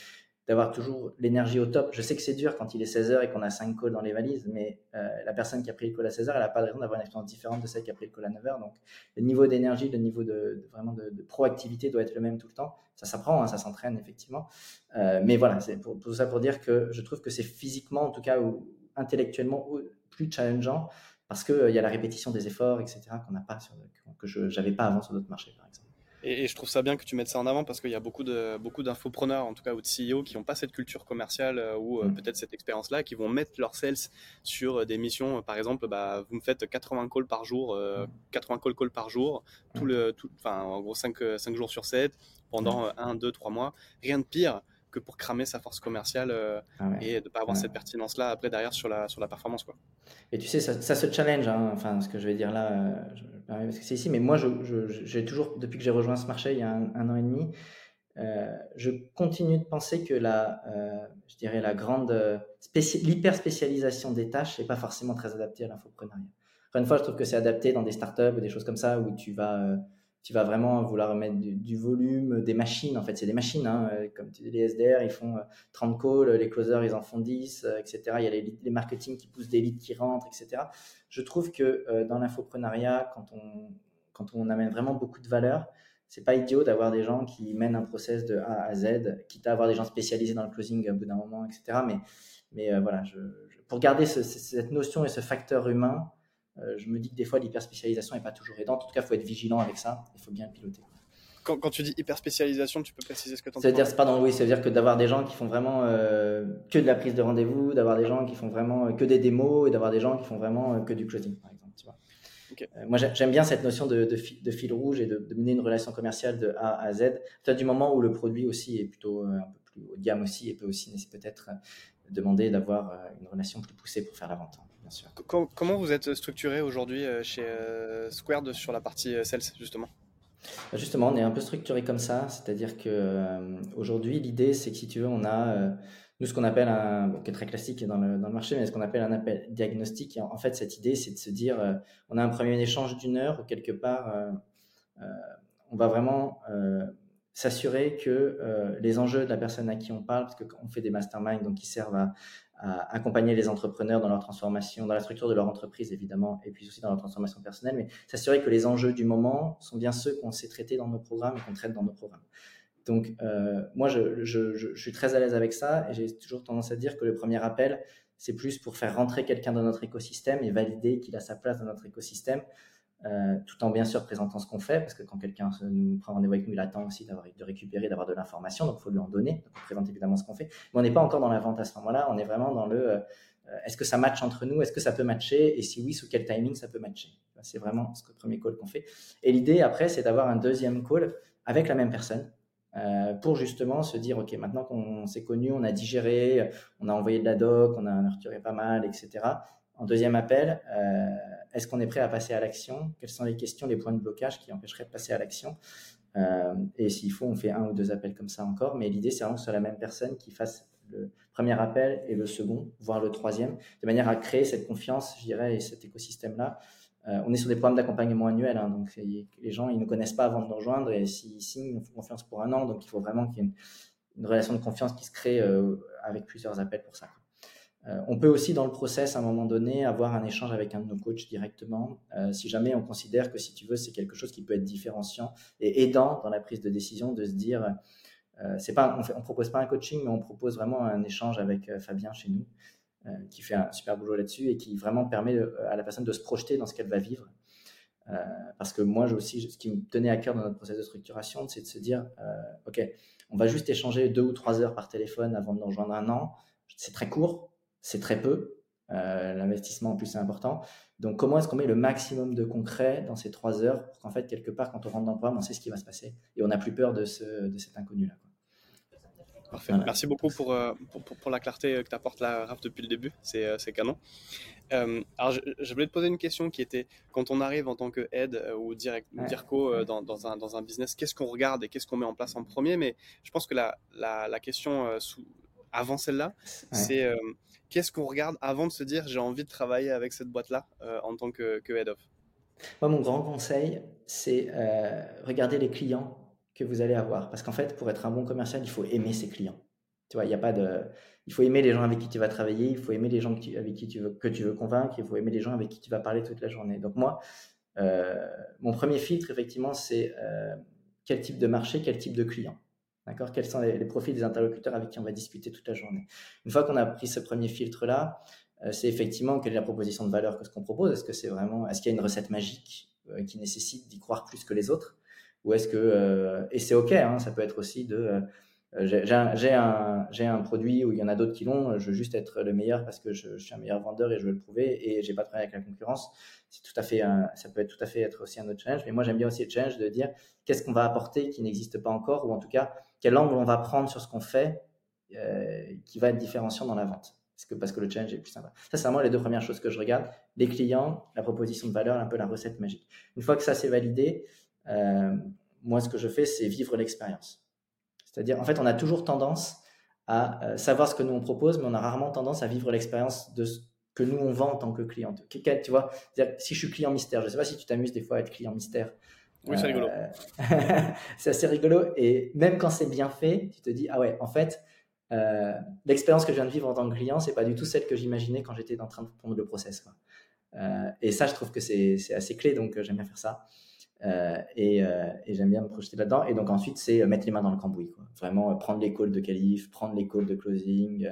d'avoir toujours l'énergie au top. Je sais que c'est dur quand il est 16h et qu'on a 5 calls dans les valises, mais euh, la personne qui a pris le call à 16h, elle n'a pas de raison d'avoir une expérience différente de celle qui a pris le call à 9h. Donc, le niveau d'énergie, le niveau de, vraiment de, proactivité doit être le même tout le temps. Ça s'apprend, hein, ça s'entraîne effectivement. Euh, mais voilà, c'est pour, tout ça pour dire que je trouve que c'est physiquement, en tout cas, ou intellectuellement, plus challengeant parce qu'il euh, y a la répétition des efforts, etc., qu'on n'a pas que je n'avais pas avant sur d'autres marchés, par exemple. Et, je trouve ça bien que tu mettes ça en avant parce qu'il y a beaucoup de beaucoup d'infopreneurs, en tout cas ou de CEO, qui n'ont pas cette culture commerciale euh, ou euh, mm. peut-être cette expérience-là, qui vont mettre leurs sales sur euh, des missions. Par exemple, bah, vous me faites 80 calls par jour, 80 calls calls par jour, tout mm. le, enfin en gros 5, 5 jours sur 7 pendant 1, 2, 3 mois. Rien de pire que pour cramer sa force commerciale ah et de ne pas avoir cette pertinence-là après derrière sur la, sur la performance. Quoi. Et tu sais, ça, ça se challenge, hein, enfin ce que je vais dire là, parce que c'est ici, mais moi, j'ai toujours, depuis que j'ai rejoint ce marché il y a un, an et demi, euh, je continue de penser que la, euh, je dirais la grande euh, l'hyper spécialisation des tâches n'est pas forcément très adaptée à l'infoprenariat. Encore une fois, je trouve que c'est adapté dans des startups ou des choses comme ça où tu vas tu vas vraiment vouloir mettre du, volume, des machines, en fait, c'est des machines, hein, comme les SDR, ils font 30 calls, les closers, ils en font 10, etc. Il y a les, marketing qui poussent des leads qui rentrent, etc. Je trouve que dans l'infoprenariat, quand on, quand on amène vraiment beaucoup de valeur, c'est pas idiot d'avoir des gens qui mènent un process de A à Z, quitte à avoir des gens spécialisés dans le closing au bout d'un moment, etc. Mais, mais voilà, pour garder cette notion et ce facteur humain, euh, je me dis que des fois l'hyper spécialisation n'est pas toujours aidante. En tout cas, il faut être vigilant avec ça. Il faut bien le piloter. Quand, quand, tu dis hyper spécialisation, tu peux préciser ce que tu entends C'est-à-dire, pardon, oui, c'est-à-dire que d'avoir des gens qui font vraiment euh, que de la prise de rendez-vous, d'avoir des gens qui font vraiment euh, que des démos et d'avoir des gens qui font vraiment que du closing, par exemple. Tu vois. moi, j'aime bien cette notion de, de, fil, de fil rouge et de, de, mener une relation commerciale de A à Z. Peut-être du moment où le produit aussi est plutôt un peu plus haut de gamme aussi et peut aussi peut-être demander d'avoir une relation plus poussée pour faire la vente. Comment vous êtes structuré aujourd'hui euh, chez euh, Squared sur la partie euh, sales, justement? Bah, Justement, on est un peu structuré comme ça, c'est-à-dire que aujourd'hui, l'idée, c'est que si tu veux, on a nous ce qu'on appelle un, qui est très classique dans le, dans le marché, mais ce qu'on appelle un appel diagnostic. en, fait, cette idée, c'est de se dire, on a un premier échange d'une heure où quelque part, on va vraiment s'assurer que les enjeux de la personne à qui on parle, parce qu'on fait des masterminds donc qui servent à accompagner les entrepreneurs dans leur transformation, dans la structure de leur entreprise évidemment, et puis aussi dans leur transformation personnelle, mais s'assurer que les enjeux du moment sont bien ceux qu'on sait traiter dans nos programmes et qu'on traite dans nos programmes. Donc euh, moi, je, je, je, suis très à l'aise avec ça et j'ai toujours tendance à dire que le premier appel, c'est plus pour faire rentrer quelqu'un dans notre écosystème et valider qu'il a sa place dans notre écosystème euh, tout en bien sûr présentant ce qu'on fait, parce que quand quelqu'un nous prend rendez-vous avec nous, il attend aussi de récupérer, d'avoir de l'information, donc il faut lui en donner. Donc on présente évidemment ce qu'on fait, mais on n'est pas encore dans la vente à ce moment-là, on est vraiment dans le euh, est-ce que ça match entre nous, est-ce que ça peut matcher, et si oui, sous quel timing ça peut matcher? C'est vraiment ce le premier call qu'on fait. Et l'idée après, c'est d'avoir un deuxième call avec la même personne, pour justement se dire, OK, maintenant qu'on s'est connu, on a digéré, on a envoyé de la doc, on a retiré pas mal, etc. En deuxième appel, est-ce qu'on est prêt à passer à l'action? Quelles sont les questions, les points de blocage qui empêcheraient de passer à l'action? Et s'il faut, on fait un ou deux appels comme ça encore. Mais l'idée, c'est vraiment que ce soit la même personne qui fasse le premier appel et le second, voire le troisième, de manière à créer cette confiance, je dirais, et cet écosystème-là. Euh, on est sur des programmes d'accompagnement annuels, hein, donc les gens, ils ne connaissent pas avant de nous rejoindre, et s'ils signent, ils font confiance pour un an, donc il faut vraiment qu'il y ait une, relation de confiance qui se crée euh, avec plusieurs appels pour ça. Euh, on peut aussi, dans le process, à un moment donné, avoir un échange avec un de nos coachs directement, si jamais on considère que, si tu veux, c'est quelque chose qui peut être différenciant et aidant dans la prise de décision, de se dire, euh, c'est pas, on ne propose pas un coaching, mais on propose vraiment un échange avec euh, Fabien chez nous, euh, qui fait un super boulot là-dessus et qui vraiment permet à la personne de se projeter dans ce qu'elle va vivre. parce que moi, aussi, ce qui me tenait à cœur dans notre processus de structuration, c'est de se dire, OK, on va juste échanger deux ou trois heures par téléphone avant de nous rejoindre un an. C'est très court, c'est très peu. L'investissement en plus c'est important. Donc comment est-ce qu'on met le maximum de concret dans ces trois heures pour qu'en fait quelque part quand on rentre dans le programme on sait ce qui va se passer et on n'a plus peur de, ce, de cet inconnu là. Parfait. Merci beaucoup euh, pour, pour, pour, la clarté que tu apportes là, Raph, depuis le début. C'est euh, canon. Euh, alors, je, voulais te poser une question qui était quand on arrive en tant que aide ou direct, DIRCO dans, dans, un, dans, un, business, qu'est-ce qu'on regarde et qu'est-ce qu'on met en place en premier? Mais je pense que la, la, la question sous, avant celle-là, c'est qu'est-ce qu'on regarde avant de se dire j'ai envie de travailler avec cette boîte-là en tant que, que head of? Moi, mon grand conseil, c'est regarder les clients que vous allez avoir. Parce qu'en fait, pour être un bon commercial, il faut aimer ses clients. Tu vois, il a pas de. Il faut aimer les gens avec qui tu vas travailler, il faut aimer les gens avec qui tu veux, que tu veux convaincre, il faut aimer les gens avec qui tu vas parler toute la journée. Donc, moi, euh, mon premier filtre, effectivement, c'est euh, quel type de marché, quel type de client. D'accord? Quels sont les, profils des interlocuteurs avec qui on va discuter toute la journée? Une fois qu'on a pris ce premier filtre-là, euh, c'est effectivement quelle est la proposition de valeur que ce qu'on propose? Est-ce que c'est vraiment, est-ce qu'il y a une recette magique qui nécessite d'y croire plus que les autres? Ou est-ce que euh, et c'est ok, hein, ça peut être aussi de euh, j'ai un, un, produit où il y en a d'autres qui l'ont, je veux juste être le meilleur parce que je, suis un meilleur vendeur et je veux le prouver et j'ai pas de problème avec la concurrence. C'est tout à fait, ça peut être tout à fait être aussi un autre challenge. Mais moi j'aime bien aussi le challenge de dire qu'est-ce qu'on va apporter qui n'existe pas encore ou en tout cas quel angle on va prendre sur ce qu'on fait euh, qui va être différenciant dans la vente. Parce que, le challenge est plus sympa. Ça, c'est vraiment les deux premières choses que je regarde. Les clients, la proposition de valeur, un peu la recette magique. Une fois que ça c'est validé, euh, moi, ce que je fais, c'est vivre l'expérience. C'est-à-dire, en fait, on a toujours tendance à euh, savoir ce que nous on propose, mais on a rarement tendance à vivre l'expérience de ce que nous on vend en tant que client. Tu vois, si je suis client mystère, je ne sais pas si tu t'amuses des fois à être client mystère. Oui, c'est rigolo. Euh, c'est assez rigolo. Et même quand c'est bien fait, tu te dis, ah ouais, en fait, l'expérience que je viens de vivre en tant que client, c'est pas du tout celle que j'imaginais quand j'étais en train de prendre le process. et ça, je trouve que c'est assez clé, donc j'aime bien faire ça. Euh, euh, et, j'aime bien me projeter là-dedans. Et donc ensuite, c'est euh, mettre les mains dans le cambouis. Quoi. Vraiment prendre les calls de qualif, prendre les calls de closing,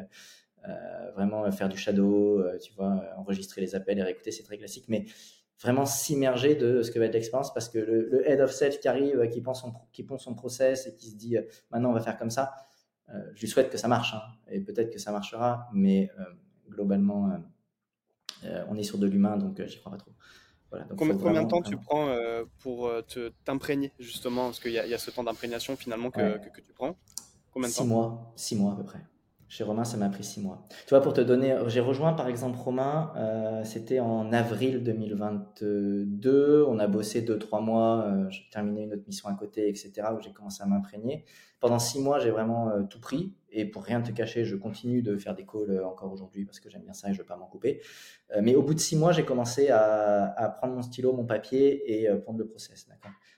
vraiment faire du shadow, tu vois, enregistrer les appels et réécouter, c'est très classique. Mais vraiment s'immerger de ce que va être l'expérience parce que le, head of sales qui arrive, qui pense son, qui pense son process et qui se dit maintenant on va faire comme ça, je lui souhaite que ça marche. Hein. et peut-être que ça marchera, mais globalement, on est sur de l'humain, donc j'y crois pas trop combien, de temps tu prends euh, pour euh, t'imprégner justement? Parce qu'il y, y, a ce temps d'imprégnation finalement que, que, tu prends. Combien de six mois, six mois à peu près. Chez Romain, ça m'a pris six mois. Tu vois, pour te donner, j'ai rejoint par exemple Romain, euh, c'était en avril 2022. On a bossé deux, trois mois. j'ai terminé une autre mission à côté, etc., où j'ai commencé à m'imprégner. Pendant six mois, j'ai vraiment tout pris. Et pour rien te cacher, je continue de faire des calls euh, encore aujourd'hui parce que j'aime bien ça et je ne veux pas m'en couper. Euh, mais au bout de six mois, j'ai commencé à, prendre mon stylo, mon papier et euh, prendre le process.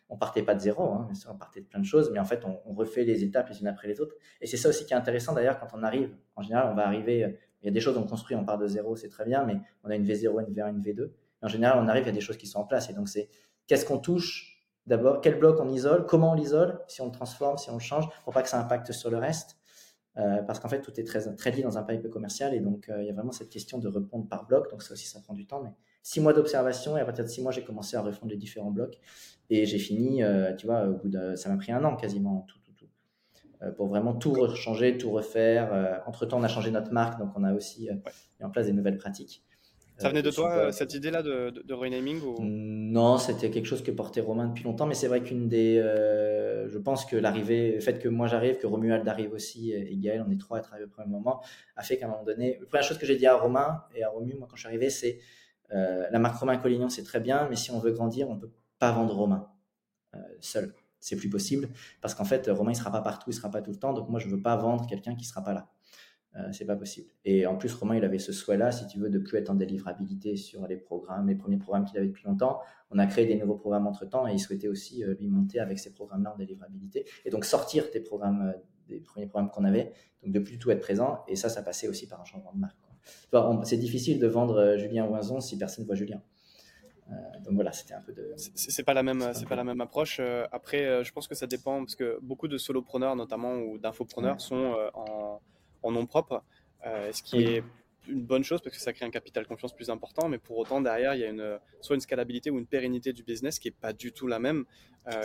On partait pas de zéro, hein, on partait de plein de choses, mais en fait, on, refait les étapes les unes après les autres. Et c'est ça aussi qui est intéressant d'ailleurs quand on arrive. En général, on va arriver, il y a des choses on construit, on part de zéro, c'est très bien, mais on a une V0, une V1, une V2. en général, on arrive, il y a des choses qui sont en place. Et donc, c'est qu'est-ce qu'on touche d'abord, quel bloc on isole, comment on l'isole, si on le transforme, si on le change, pour pas que ça impacte sur le reste. Euh, parce qu'en fait, tout est très, très lié dans un pipe commercial et donc euh, il y a vraiment cette question de répondre par bloc. Donc ça aussi, ça prend du temps. Mais six mois d'observation et à partir de six mois, j'ai commencé à refondre les différents blocs et j'ai fini, euh, tu vois, au bout de, ça m'a pris un an quasiment tout, tout, tout, pour vraiment tout changer, tout refaire. entre temps, on a changé notre marque, donc on a aussi mis en place des nouvelles pratiques. Ça venait de toi, cette idée-là de, de, renaming ou... Non, c'était quelque chose que portait Romain depuis longtemps, mais c'est vrai qu'une des. je pense que l'arrivée, le fait que moi j'arrive, que Romuald arrive aussi, et Gaël, on est trois à travailler au premier moment, a fait qu'à un moment donné. La première chose que j'ai dit à Romain et à Romu, moi quand je suis arrivé, c'est la marque Romain Collignon, c'est très bien, mais si on veut grandir, on ne peut pas vendre Romain seul c'est plus possible parce qu'en fait, Romain, il sera pas partout, il sera pas tout le temps. Donc moi, je veux pas vendre quelqu'un qui sera pas là. Euh, c'est pas possible. Et en plus, Romain, il avait ce souhait-là, si tu veux, de plus être en délivrabilité sur les programmes, les premiers programmes qu'il avait depuis longtemps. On a créé des nouveaux programmes entre temps et il souhaitait aussi euh, lui monter avec ces programmes-là en délivrabilité et donc sortir des programmes, euh, des premiers programmes qu'on avait, donc de plus du tout être présent. Et ça, ça passait aussi par un changement de marque. c'est difficile de vendre Julien Oinzon si personne ne voit Julien. Donc voilà, c'était un peu de. C'est pas la même, c'est pas la même approche. Après, je pense que ça dépend parce que beaucoup de solopreneurs, notamment ou d'infopreneurs, sont en, en, nom propre, ce qui est une bonne chose parce que ça crée un capital confiance plus important, mais pour autant derrière il y a une, soit une scalabilité ou une pérennité du business qui est pas du tout la même.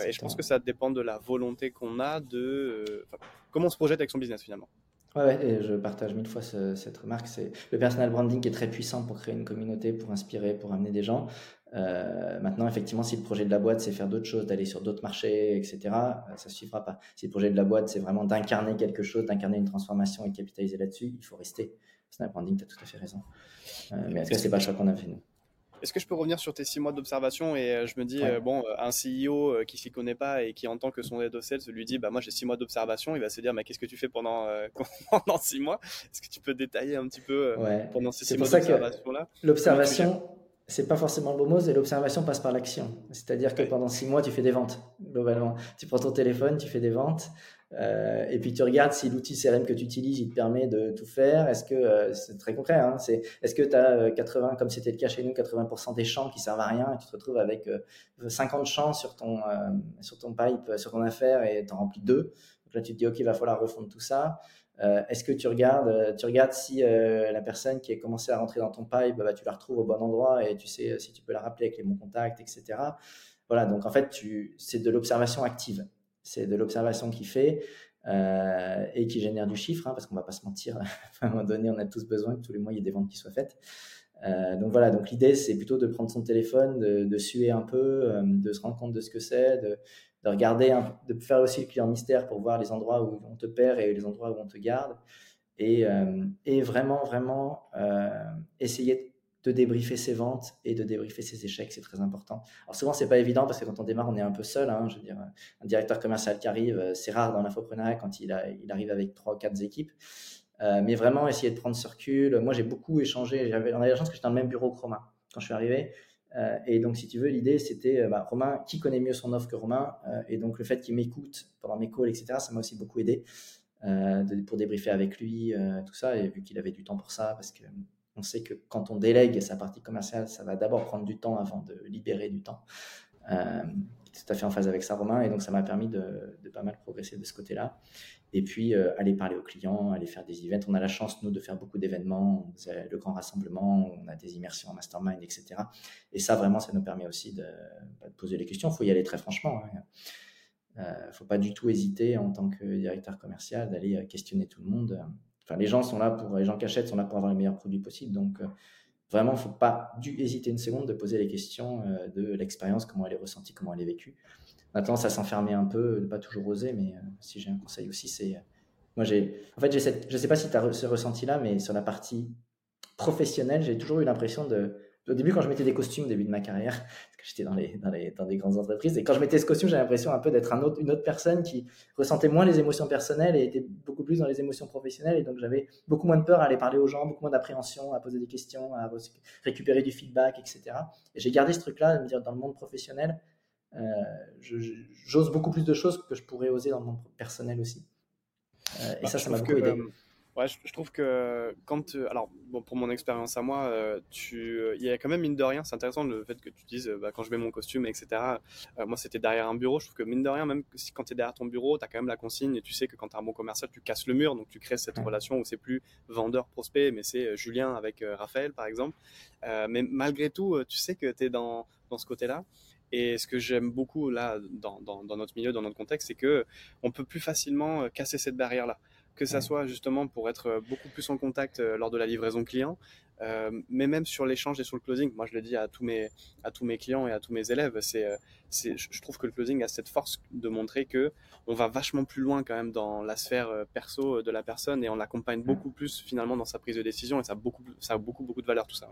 et je pense que ça dépend de la volonté qu'on a de comment on se projette avec son business finalement. Ouais, et je partage mille fois cette remarque. C'est le personal branding qui est très puissant pour créer une communauté, pour inspirer, pour amener des gens. Euh, maintenant, effectivement, si le projet de la boîte, c'est faire d'autres choses, d'aller sur d'autres marchés, etc., euh, ça ne suffira pas. Si le projet de la boîte, c'est vraiment d'incarner quelque chose, d'incarner une transformation et capitaliser là-dessus, il faut rester. Personal branding, tu as tout à fait raison. Euh, mais en tout cas, ce n'est pas le choix qu'on a fait, nous. Est-ce que je peux revenir sur tes six mois d'observation et je me dis, bon, un CEO qui s'y connaît pas et qui entend que son head of sales lui dit, bah moi j'ai six mois d'observation, il va se dire, mais qu'est-ce que tu fais pendant, pendant six mois? Est-ce que tu peux détailler un petit peu pendant ces six mois d'observation-là? L'observation, c'est pas forcément le bon mot, et l'observation passe par l'action. C'est-à-dire que pendant six mois, tu fais des ventes, globalement. Tu prends ton téléphone, tu fais des ventes, euh, et puis tu regardes si l'outil CRM que tu utilises, il te permet de tout faire. Est-ce que, euh, c'est très concret, hein, c'est, est-ce que tu as 80, comme c'était le cas chez nous, 80% des champs qui servent à rien et tu te retrouves avec 50 euh, champs sur ton, sur ton pipe, sur ton affaire et tu en remplis deux. Donc là, tu te dis, OK, il va falloir refondre tout ça. Est-ce que tu regardes, tu regardes si la personne qui a commencé à rentrer dans ton pipe, bah, tu la retrouves au bon endroit et tu sais si tu peux la rappeler avec les bons contacts, etc. Voilà, donc en fait, c'est de l'observation active c'est de l'observation qui fait euh, et qui génère du chiffre, hein, parce qu'on va pas se mentir, à un moment donné, on a tous besoin que tous les mois, il y ait des ventes qui soient faites. Euh, donc voilà, donc l'idée, c'est plutôt de prendre son téléphone, de, suer un peu, euh, de se rendre compte de ce que c'est, de, regarder, de faire aussi le client mystère pour voir les endroits où on te perd et les endroits où on te garde. Et, et vraiment, vraiment essayer de débriefer ses ventes et de débriefer ses échecs, c'est très important. Alors souvent, c'est pas évident parce que quand on démarre, on est un peu seul. Hein, je veux dire, un directeur commercial qui arrive, euh, c'est rare dans l'infoprenariat quand il, arrive avec trois ou quatre équipes. Euh, mais vraiment, essayer de prendre ce recul. Moi, j'ai beaucoup échangé. J'avais, on la chance que j'étais dans le même bureau Romain quand je suis arrivé. Euh, et donc, si tu veux, l'idée, c'était bah, Romain, qui connaît mieux son offre que Romain Et donc, le fait qu'il m'écoute pendant mes calls, etc., ça m'a aussi beaucoup aidé pour débriefer avec lui, tout ça. Et vu qu'il avait du temps pour ça, parce que on sait que quand on délègue sa partie commerciale, ça va d'abord prendre du temps avant de libérer du temps. Euh, tout à fait en phase avec ça, Romain. Et donc, ça m'a permis de, pas mal progresser de ce côté-là. Et puis, euh, aller parler aux clients, aller faire des events. On a la chance, nous, de faire beaucoup d'événements. Le grand rassemblement, on a des immersions en mastermind, etc. Et ça, vraiment, ça nous permet aussi de, bah, poser les questions. Il faut y aller très franchement. Il hein. ne euh, faut pas du tout hésiter, en tant que directeur commercial, d'aller questionner tout le monde Enfin, les gens sont là pour, les gens qui achètent sont là pour avoir les meilleurs produits possibles. Donc, euh, vraiment, ne faut pas hésiter une seconde de poser les questions euh, de l'expérience, comment elle est ressentie, comment elle est vécue. Maintenant, ça s'enfermer un peu, de pas toujours oser, mais euh, si j'ai un conseil aussi, c'est. moi, j'ai. En fait, j'ai cette... je ne sais pas si tu as ce ressenti-là, mais sur la partie professionnelle, j'ai toujours eu l'impression de au début, quand je mettais des costumes, au début de ma carrière, parce que j'étais dans, les, dans, les, dans des grandes entreprises, et quand je mettais ce costume, j'avais l'impression un peu d'être un autre, une autre personne qui ressentait moins les émotions personnelles et était beaucoup plus dans les émotions professionnelles. Et donc, j'avais beaucoup moins de peur à aller parler aux gens, beaucoup moins d'appréhension, à poser des questions, à récupérer du feedback, etc. Et j'ai gardé ce truc-là, de me dire, dans le monde professionnel, euh, j'ose beaucoup plus de choses que je pourrais oser dans le monde personnel aussi. Euh, et bah, ça, ça m'a beaucoup aidé. Euh, Ouais, je, trouve que quand, alors bon, pour mon expérience à moi, euh, tu, euh, il y a quand même mine de rien, c'est intéressant le fait que tu dises, euh, bah, quand je mets mon costume, etc. moi, c'était derrière un bureau. Je trouve que mine de rien, même si quand tu es derrière ton bureau, tu as quand même la consigne et tu sais que quand tu as un bon commercial, tu casses le mur, donc tu crées cette relation où c'est plus vendeur-prospect, mais c'est Julien avec Raphaël, par exemple. mais malgré tout, tu sais que tu es dans, dans ce côté-là. Et ce que j'aime beaucoup là dans, dans, dans, notre milieu, dans notre contexte, c'est que on peut plus facilement casser cette barrière-là. Que ça soit justement pour être beaucoup plus en contact lors de la livraison client, mais même sur l'échange et sur le closing. Moi, je le dis à tous mes, à tous mes clients et à tous mes élèves, c'est, je trouve que le closing a cette force de montrer que on va vachement plus loin quand même dans la sphère perso de la personne et on l'accompagne beaucoup plus finalement dans sa prise de décision et ça a beaucoup, ça a beaucoup, beaucoup de valeur tout ça.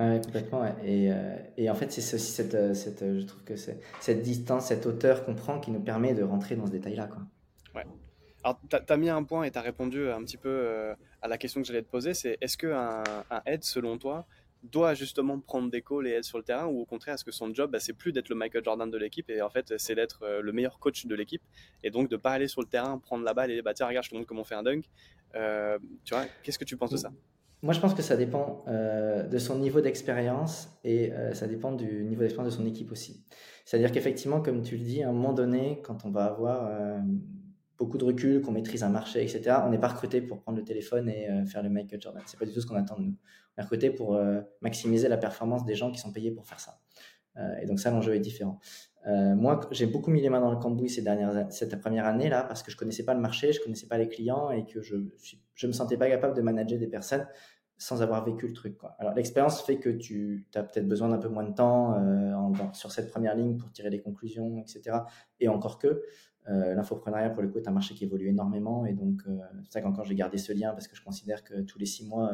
Ouais, complètement. Et, euh, et, en fait, c'est aussi cette, euh, cette, euh, je trouve que c'est cette distance, cette hauteur qu'on prend qui nous permet de rentrer dans ce détail-là. Quoi. Ouais. Alors, tu as, mis un point et tu as répondu un petit peu à la question que j'allais te poser c'est est-ce qu'un un aide, selon toi, doit justement prendre des calls et être sur le terrain ou au contraire, est-ce que son job, bah, c'est plus d'être le Michael Jordan de l'équipe et en fait, c'est d'être le meilleur coach de l'équipe et donc de pas aller sur le terrain, prendre la balle et bah tiens, regarde, je te montre comment on fait un dunk. tu vois, qu'est-ce que tu penses de ça? Moi, je pense que ça dépend euh, de son niveau d'expérience et euh, ça dépend du niveau d'expérience de son équipe aussi. C'est-à-dire qu'effectivement, comme tu le dis, à un moment donné, quand on va avoir euh, beaucoup de recul, qu'on maîtrise un marché, etc., on n'est pas recruté pour prendre le téléphone et faire le Michael Jordan. C'est pas du tout ce qu'on attend de nous. On est recruté pour maximiser la performance des gens qui sont payés pour faire ça. et donc ça, l'enjeu est différent. moi, j'ai beaucoup mis les mains dans le cambouis ces dernières, cette première année là parce que je connaissais pas le marché, je connaissais pas les clients et que je je me sentais pas capable de manager des personnes sans avoir vécu le truc. Alors l'expérience fait que tu as peut-être besoin d'un peu moins de temps euh, sur cette première ligne pour tirer des conclusions, etc. Et encore que euh, l'infoprenariat, pour le coup, est un marché qui évolue énormément. Et donc, euh, c'est ça qu'encore j'ai gardé ce lien parce que je considère que tous les six mois,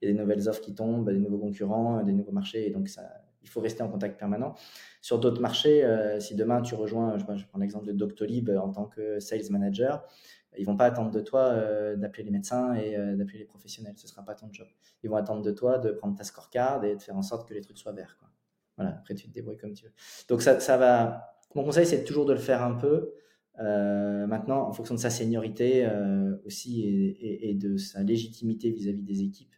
il y a des nouvelles offres qui tombent, des nouveaux concurrents, des nouveaux marchés. Et donc, ça, il faut rester en contact permanent. Sur d'autres marchés, si demain tu rejoins, je, prends l'exemple de Doctolib en tant que sales manager, ils vont pas attendre de toi euh, d'appeler les médecins et euh, d'appeler les professionnels. Ce sera pas ton job. Ils vont attendre de toi de prendre ta scorecard et de faire en sorte que les trucs soient verts. Quoi. Voilà. Après, tu te débrouilles comme tu veux. Donc ça, ça va. Mon conseil, c'est toujours de le faire un peu. Euh, maintenant, en fonction de sa seniorité aussi et, et, de sa légitimité vis-à-vis des équipes,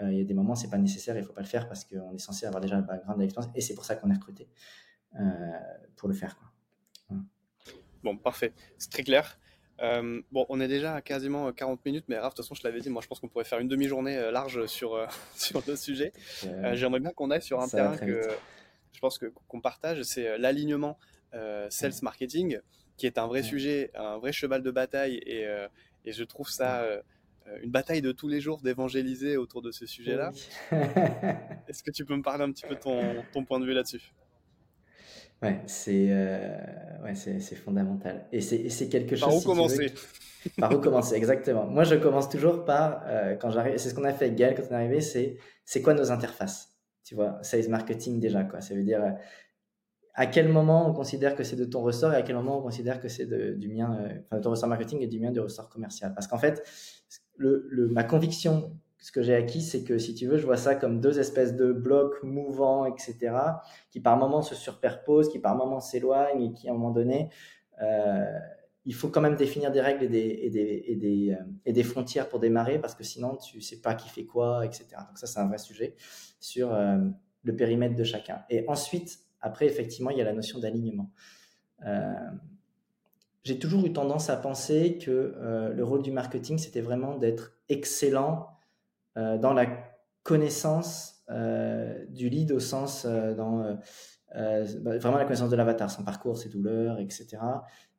il y a des moments, c'est pas nécessaire, il faut pas le faire parce qu'on est censé avoir déjà un background d'expérience et c'est pour ça qu'on est recruté pour le faire. Quoi. Bon, parfait. C'est très clair. Euh, bon, on est déjà à quasiment 40 euh, minutes, mais Raph, de toute façon, je l'avais dit, moi je pense qu'on pourrait faire une demi-journée euh, large sur, sur le sujet. J'aimerais bien qu'on aille sur un terrain que je pense qu'on partage, c'est l'alignement sales marketing, qui est un vrai sujet, un vrai cheval de bataille, et, et je trouve ça une bataille de tous les jours d'évangéliser autour de ce sujet-là. Est-ce que tu peux me parler un petit peu de ton, ton point de vue là-dessus? Ouais, c'est euh, ouais, c'est fondamental. Et c'est quelque chose. Par où commencer? Par où commencer, exactement. Moi, je commence toujours par, euh, quand j'arrive, c'est ce qu'on a fait avec Gaël quand on est arrivé, c'est c'est quoi nos interfaces? Tu vois, sales marketing déjà, quoi. Ça veut dire euh, à quel moment on considère que c'est de ton ressort et à quel moment on considère que c'est du mien, enfin de ton ressort marketing et du mien du ressort commercial? Parce qu'en fait, ma conviction ce que j'ai acquis, c'est que si tu veux, je vois ça comme deux espèces de blocs mouvants, etc., qui par moments se superposent, qui par moments s'éloignent et qui, à un moment donné, euh, il faut quand même définir des règles et des, et des, euh, frontières pour démarrer, parce que sinon, tu sais pas qui fait quoi, etc. Donc ça, c'est un vrai sujet sur euh, le périmètre de chacun. Et ensuite, après, effectivement, il y a la notion d'alignement. j'ai toujours eu tendance à penser que le rôle du marketing, c'était vraiment d'être excellent euh, dans la connaissance euh, du lead au sens euh, dans bah, vraiment la connaissance de l'avatar, son parcours, ses douleurs, etc.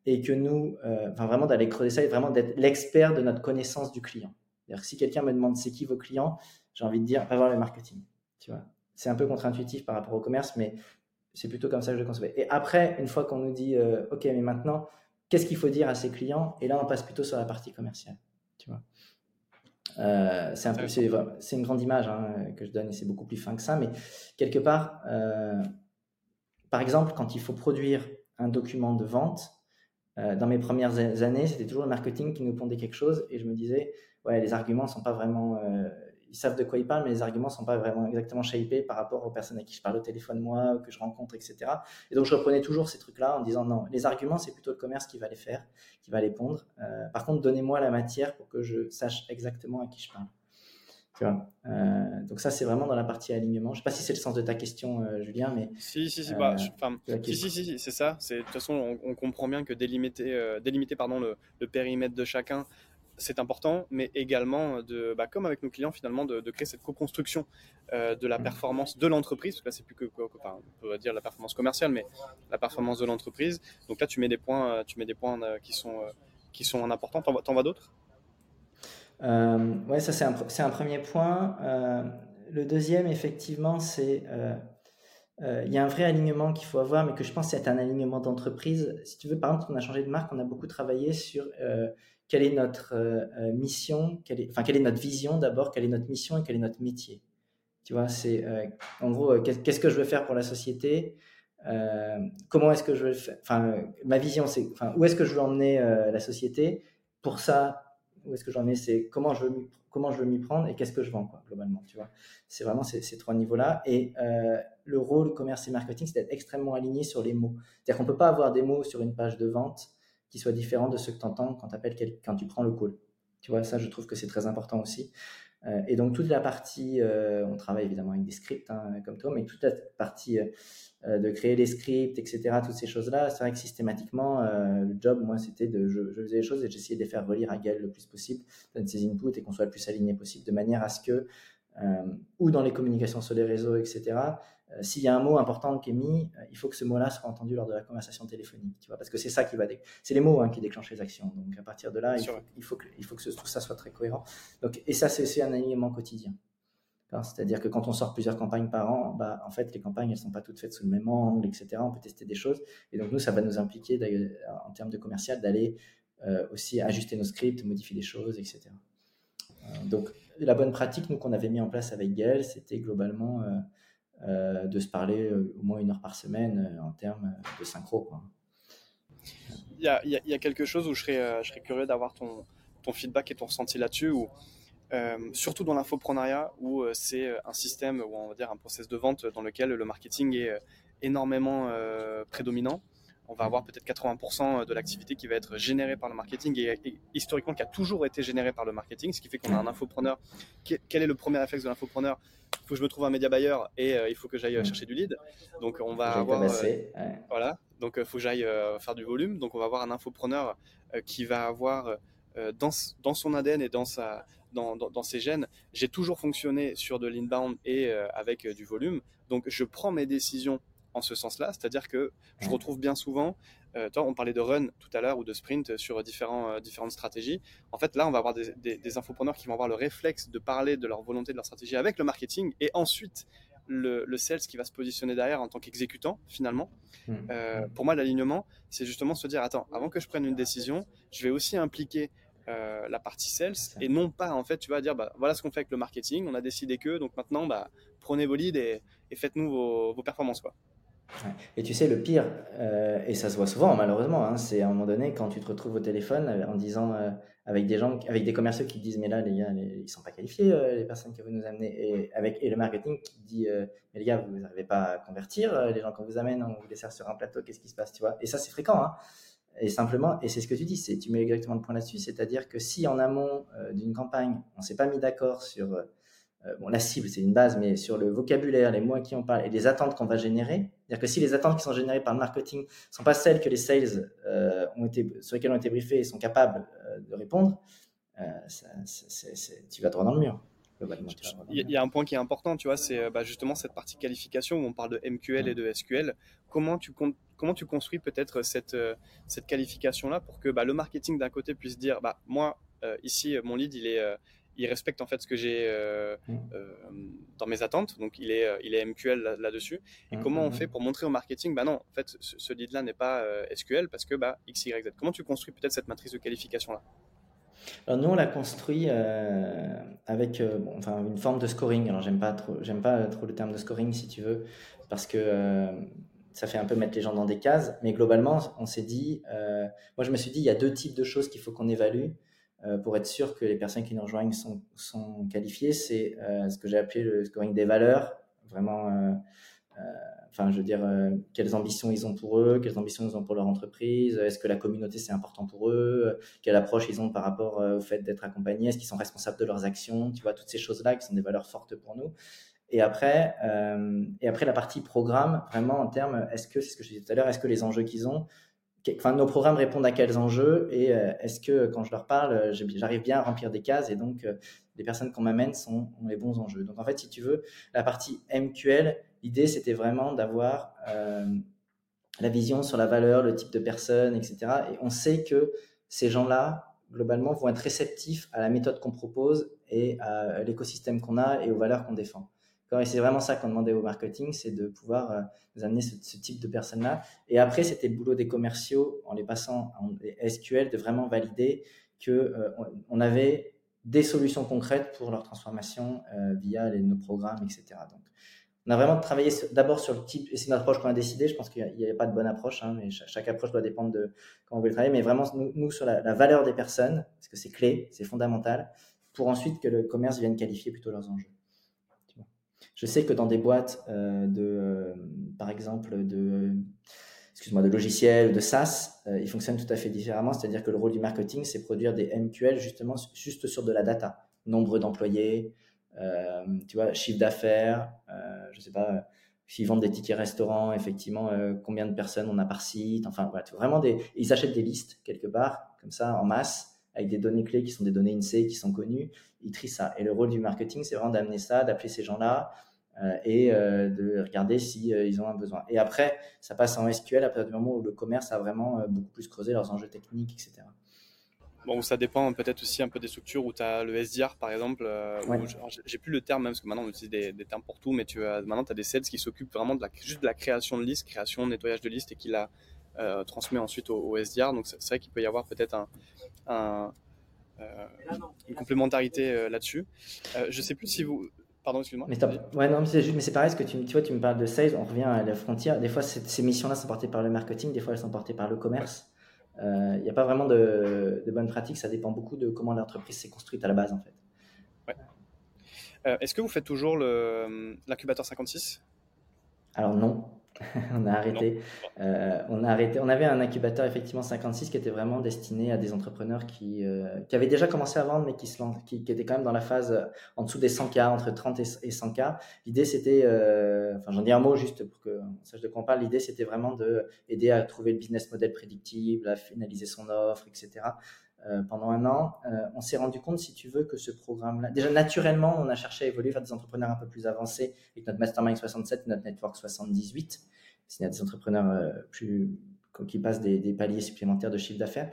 Et que nous, enfin vraiment d'aller creuser ça et vraiment d'être l'expert de notre connaissance du client. C'est-à-dire si quelqu'un me demande c'est qui vos clients, j'ai envie de dire va voir le marketing. Tu vois, c'est un peu contre-intuitif par rapport au commerce, mais c'est plutôt comme ça que je le concevais. Et après, une fois qu'on nous dit ok, mais maintenant, qu'est-ce qu'il faut dire à ses clients? Et là, on passe plutôt sur la partie commerciale. Tu vois. Euh, c'est un peu, c'est, une grande image hein, que je donne et c'est beaucoup plus fin que ça, mais quelque part, euh, par exemple, quand il faut produire un document de vente, euh, dans mes premières années, c'était toujours le marketing qui nous pondait quelque chose et je me disais, ouais, les arguments sont pas vraiment ils savent de quoi ils parlent, mais les arguments sont pas vraiment exactement shapés par rapport aux personnes à qui je parle au téléphone moi, que je rencontre, etc. Et donc je reprenais toujours ces trucs-là en disant non, les arguments c'est plutôt le commerce qui va les faire, qui va les pondre. Euh, par contre, donnez-moi la matière pour que je sache exactement à qui je parle. Tu vois euh, donc ça c'est vraiment dans la partie alignement. Je sais pas si c'est le sens de ta question, euh, Julien, mais si si si, bah, si, si, si, c'est ça. C'est de toute façon on, comprend bien que délimiter, délimiter pardon le, le périmètre de chacun c'est important, mais également de, bah, comme avec nos clients finalement, de, créer cette co-construction euh, de la performance de l'entreprise. Là, c'est plus que, enfin, on peut dire la performance commerciale, mais la performance de l'entreprise. Donc là, tu mets des points, euh, tu mets des points euh, qui sont qui sont importants. T'en vois d'autres? Ouais, ça c'est un, un, premier point. le deuxième, effectivement, c'est il y a un vrai alignement qu'il faut avoir, mais que je pense c'est un alignement d'entreprise. Si tu veux, par exemple, on a changé de marque, on a beaucoup travaillé sur quelle est notre mission, quelle est, enfin, quelle est notre vision d'abord, quelle est notre mission et quel est notre métier. Tu vois, c'est en gros, qu'est-ce que je veux faire pour la société euh, comment est-ce que je vais faire Enfin, ma vision, c'est enfin, où est-ce que je veux emmener euh, la société. Pour ça, où est-ce que j'en ai C'est comment je veux comment je veux m'y prendre et qu'est-ce que je vends, quoi, globalement. Tu vois, c'est vraiment ces, ces, trois niveaux-là. Et euh, le rôle commerce et marketing, c'est d'être extrêmement aligné sur les mots. C'est-à-dire qu'on peut pas avoir des mots sur une page de vente qui soient différents de ceux que tu entends quand, tu prends le call. Tu vois, ça, je trouve que c'est très important aussi. et donc, toute la partie, on travaille évidemment avec des scripts hein, comme toi, mais toute la partie euh, de créer les scripts, etc., toutes ces choses-là, c'est vrai que systématiquement, euh, le job, moi, c'était de, je, faisais les choses et j'essayais de les faire relire à Gaël le plus possible, donner ses inputs et qu'on soit le plus aligné possible, de manière à ce que, euh, ou dans les communications sur les réseaux, etc., s'il y a un mot important qui est mis, il faut que ce mot-là soit entendu lors de la conversation téléphonique, tu vois, parce que c'est ça qui va, c'est les mots hein, qui déclenchent les actions. Donc à partir de là, il faut, que, il faut que tout ça soit très cohérent. Donc, et ça, c'est un alignement quotidien. C'est-à-dire que quand on sort plusieurs campagnes par an, bah, en fait, les campagnes, elles ne sont pas toutes faites sous le même angle, etc. On peut tester des choses. Et donc, nous, ça va nous impliquer, en termes de commercial, d'aller euh, aussi ajuster nos scripts, modifier des choses, etc. Euh, donc, la bonne pratique, nous, qu'on avait mis en place avec Gaël, c'était globalement euh, de se parler au moins une heure par semaine en termes de synchro. Il, y a, quelque chose où je serais, curieux d'avoir ton, feedback et ton ressenti là-dessus, euh, surtout dans l'infoprenariat où euh, c'est euh, un système ou on va dire un process de vente dans lequel le marketing est énormément prédominant. On va avoir peut-être 80% de l'activité qui va être générée par le marketing et, historiquement qui a toujours été générée par le marketing, ce qui fait qu'on a un infopreneur. Quel est le premier réflexe de l'infopreneur? Il faut que je me trouve un média buyer et il faut que j'aille chercher du lead. Donc on va avoir voilà. Donc il faut que j'aille faire du volume. Donc on va avoir un infopreneur qui va avoir dans, dans son ADN et dans sa dans, ces gènes. J'ai toujours fonctionné sur de l'inbound et euh, avec euh, du volume. Donc, je prends mes décisions en ce sens-là, c'est-à-dire que je retrouve bien souvent, euh, toi, on parlait de run tout à l'heure ou de sprint sur différents, différentes stratégies. En fait, là, on va avoir des, des, infopreneurs qui vont avoir le réflexe de parler de leur volonté, de leur stratégie avec le marketing et ensuite le, le sales qui va se positionner derrière en tant qu'exécutant finalement. Mmh. pour moi, l'alignement, c'est justement se dire, attends, avant que je prenne une décision, je vais aussi impliquer euh, la partie sales et non pas en fait tu vas dire bah, voilà ce qu'on fait avec le marketing on a décidé que donc maintenant bah, prenez vos leads et, faites-nous vos, performances quoi et tu sais le pire euh, et ça se voit souvent malheureusement hein, c'est à un moment donné quand tu te retrouves au téléphone euh, en disant avec des gens avec des commerciaux qui disent mais là les gars ils sont pas qualifiés les personnes que vous nous amenez et avec et le marketing qui dit mais les gars vous n'arrivez pas à convertir les gens qu'on vous amène on vous les sert sur un plateau qu'est-ce qui se passe tu vois? Et ça c'est fréquent hein. Et simplement, et c'est ce que tu dis, c'est tu mets exactement le point là-dessus, c'est-à-dire que si en amont euh, d'une campagne, on s'est pas mis d'accord sur euh, euh, bon, la cible, c'est une base, mais sur le vocabulaire, les mots à qui on parle et les attentes qu'on va générer, c'est-à-dire que si les attentes qui sont générées par le marketing sont pas celles que les sales ont été, sur lesquelles ont été briefés et sont capables de répondre, tu vas droit dans le mur. Il y, a un point qui est important, tu vois, c'est bah, justement cette partie qualification où on parle de MQL et de SQL. Comment tu comment tu construis peut-être cette, euh, cette qualification-là pour que bah, le marketing d'un côté puisse dire bah, moi, euh, ici, mon lead, il, est, euh, il respecte en fait ce que j'ai mmh. dans mes attentes, donc il est, il est MQL là-dessus. et mmh, comment on mmh, fait pour montrer au marketing bah non, en fait, ce, lead-là n'est pas SQL parce que bah, X, Y, Z. Comment tu construis peut-être cette matrice de qualification-là? Alors nous, on l'a construit avec enfin, une forme de scoring. Alors j'aime pas trop, j'aime pas trop le terme de scoring si tu veux, parce que ça fait un peu mettre les gens dans des cases, mais globalement, on s'est dit, euh, moi je me suis dit, il y a deux types de choses qu'il faut qu'on évalue euh, pour être sûr que les personnes qui nous rejoignent sont, sont qualifiées. C'est euh, ce que j'ai appelé le scoring des valeurs, vraiment, enfin je veux dire, quelles ambitions ils ont pour eux, quelles ambitions ils ont pour leur entreprise, est-ce que la communauté c'est important pour eux, quelle approche ils ont par rapport au fait d'être accompagnés, est-ce qu'ils sont responsables de leurs actions, tu vois, toutes ces choses-là qui sont des valeurs fortes pour nous. Et après, euh, et après la partie programme, vraiment en termes, est-ce que, c'est ce que je disais tout à l'heure, est-ce que les enjeux qu'ils ont, enfin nos programmes répondent à quels enjeux et euh, est-ce que quand je leur parle, j'arrive bien à remplir des cases et donc euh, les personnes qu'on m'amène sont, ont les bons enjeux. Donc en fait, si tu veux, la partie MQL, l'idée c'était vraiment d'avoir la vision sur la valeur, le type de personne, etc. Et on sait que ces gens-là, globalement, vont être réceptifs à la méthode qu'on propose et à l'écosystème qu'on a et aux valeurs qu'on défend. Et c'est vraiment ça qu'on demandait au marketing, c'est de pouvoir euh, nous amener ce, type de personnes-là. Et après, c'était le boulot des commerciaux, en les passant en SQL, de vraiment valider qu'on euh, avait des solutions concrètes pour leur transformation via les, nos programmes, etc. Donc, on a vraiment travaillé d'abord sur le type, et c'est une approche qu'on a décidé, je pense qu'il n'y a, pas de bonne approche, hein, mais chaque, approche doit dépendre de comment vous voulez travailler, mais vraiment nous, sur la, valeur des personnes, parce que c'est clé, c'est fondamental, pour ensuite que le commerce vienne qualifier plutôt leurs enjeux. Je sais que dans des boîtes euh, de, euh, par exemple, de, excuse-moi, de logiciels, de SaaS, euh, ils fonctionnent tout à fait différemment, c'est-à-dire que le rôle du marketing, c'est produire des MQL justement juste sur de la data, nombre d'employés, tu vois, chiffre d'affaires, euh, je sais pas, s'ils vendent des tickets restaurants, effectivement, combien de personnes on a par site, enfin, voilà, vraiment des, ils achètent des listes quelque part, comme ça, en masse, avec des données clés qui sont des données INSEE qui sont connues, ils trient ça. Et le rôle du marketing, c'est vraiment d'amener ça, d'appeler ces gens-là, et de regarder si ils ont un besoin. Et après, ça passe en SQL à partir du moment où le commerce a vraiment beaucoup plus creusé leurs enjeux techniques, etc. Bon, ça dépend peut-être aussi un peu des structures où tu as le SDR par exemple. Euh, j'ai plus le terme même parce que maintenant on utilise des, termes pour tout, mais tu as, maintenant tu as des sales qui s'occupent vraiment de la, juste de la création de liste, création, nettoyage de liste et qui la euh, transmet ensuite au, SDR. Donc c'est vrai qu'il peut y avoir peut-être un, euh, une complémentarité là-dessus. je sais plus si vous. Pardon, excuse-moi. Mais, ouais, non, mais c'est pareil, que tu, tu, vois, tu me parles de sales, on revient à la frontière. Des fois, ces missions-là sont portées par le marketing, des fois, elles sont portées par le commerce. Il euh, n'y a pas vraiment de, de bonnes pratiques, ça dépend beaucoup de comment l'entreprise s'est construite à la base en fait. Euh, est-ce que vous faites toujours l'incubateur 56 Alors non, on a arrêté. Euh, on a arrêté. On avait un incubateur effectivement 56 qui était vraiment destiné à des entrepreneurs qui, euh, qui avaient déjà commencé à vendre, mais qui, se, qui, qui étaient quand même dans la phase euh, en dessous des 100K, entre 30 et 100K. L'idée c'était, enfin j'en dis un mot juste pour qu'on sache de quoi on parle. L'idée c'était vraiment de aider à trouver le business model prédictible, à finaliser son offre, etc. pendant un an, on s'est rendu compte, si tu veux, que ce programme-là, déjà naturellement, on a cherché à évoluer vers des entrepreneurs un peu plus avancés avec notre Mastermind 67, notre Network 78 s'il y a des entrepreneurs euh, plus, qui passent des, paliers supplémentaires de chiffre d'affaires.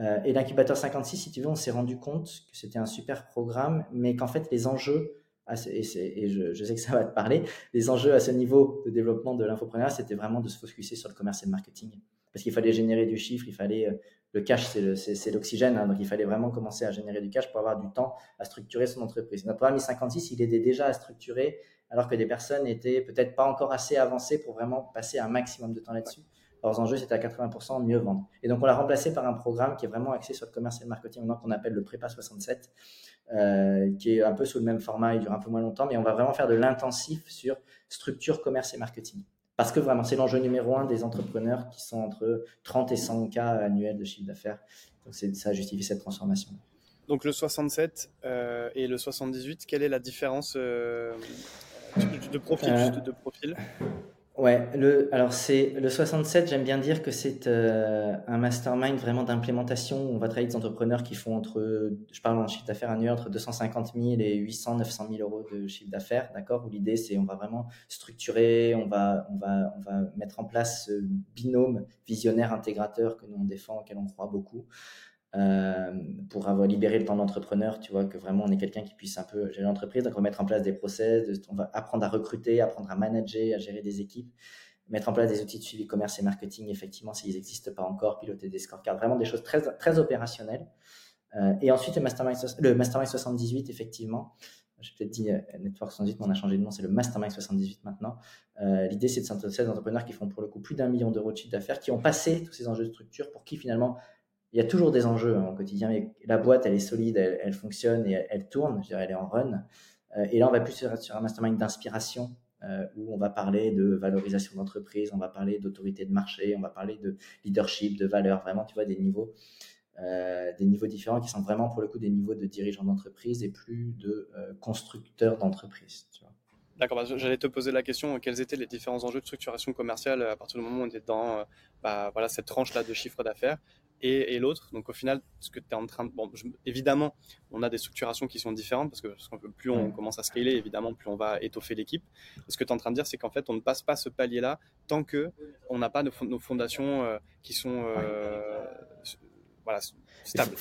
Euh, et l'incubateur 56, si tu veux, on s'est rendu compte que c'était un super programme, mais qu'en fait, les enjeux, et, je, sais que ça va te parler, les enjeux à ce niveau de développement de l'infopreneur, c'était vraiment de se focuser sur le commerce et le marketing. Parce qu'il fallait générer du chiffre, il fallait. Le cash, c'est l'oxygène, hein, donc il fallait vraiment commencer à générer du cash pour avoir du temps à structurer son entreprise. Notre programme I56, il aidait déjà à structurer alors que des personnes étaient peut-être pas encore assez avancées pour vraiment passer un maximum de temps là-dessus. Leurs enjeux, c'était à 80% mieux vendre. Et donc, on l'a remplacé par un programme qui est vraiment axé sur le commerce et le marketing, qu'on appelle le Prépa 67, euh, qui est un peu sous le même format, il dure un peu moins longtemps, mais on va vraiment faire de l'intensif sur structure, commerce et marketing. Parce que vraiment, c'est l'enjeu numéro un des entrepreneurs qui sont entre 30 et 100 k annuels de chiffre d'affaires. Donc, ça justifie cette transformation. Donc, le 67 euh, et le 78, quelle est la différence euh, de profil, euh, juste de profil? Ouais, le, alors c'est le 67, j'aime bien dire que c'est euh, un mastermind vraiment d'implémentation. On va travailler des entrepreneurs qui font entre, je parle en chiffre d'affaires annuel, entre 250 000 et 800, 900 000 euros de chiffre d'affaires, d'accord Où l'idée c'est on va vraiment structurer, on va, on va, on va mettre en place ce binôme visionnaire intégrateur que nous on défend, auquel on croit beaucoup. Euh, pour avoir libéré le temps d'entrepreneur, tu vois, que vraiment on est quelqu'un qui puisse un peu gérer l'entreprise, donc on va mettre en place des process, on va apprendre à recruter, apprendre à manager, à gérer des équipes, mettre en place des outils de suivi commerce et marketing, effectivement, s'ils n'existent pas encore, piloter des scorecards, vraiment des choses très, très opérationnelles. Euh, et ensuite, le Mastermind, le Mastermind 78, effectivement, j'ai peut-être dit euh, Network 78, mais on a changé de nom, c'est le Mastermind 78 maintenant. L'idée, c'est de s'intéresser à des entrepreneurs qui font pour le coup plus d'un million d'euros de chiffre d'affaires, qui ont passé tous ces enjeux de structure, pour qui finalement il y a toujours des enjeux hein, au quotidien. La boîte, elle est solide, elle, fonctionne et elle, tourne, je dirais, elle est en run. Euh, et là, on va plus sur, sur un mastermind d'inspiration euh, où on va parler de valorisation d'entreprise, on va parler d'autorité de marché, on va parler de leadership, de valeur, vraiment, tu vois, des niveaux, euh, des niveaux différents qui sont vraiment pour le coup des niveaux de dirigeants d'entreprise et plus de constructeurs d'entreprise. D'accord, bah, j'allais te poser la question, quels étaient les différents enjeux de structuration commerciale à partir du moment où on était dans bah, voilà, cette tranche-là de chiffre d'affaires? Et, l'autre. Donc au final, ce que tu es en train de... Bon, évidemment, on a des structurations qui sont différentes parce que, plus on commence à scaler, évidemment, plus on va étoffer l'équipe. Ce que tu es en train de dire, c'est qu'en fait, on ne passe pas ce palier-là tant que on n'a pas nos, fondations euh, qui sont... Euh, voilà, stable.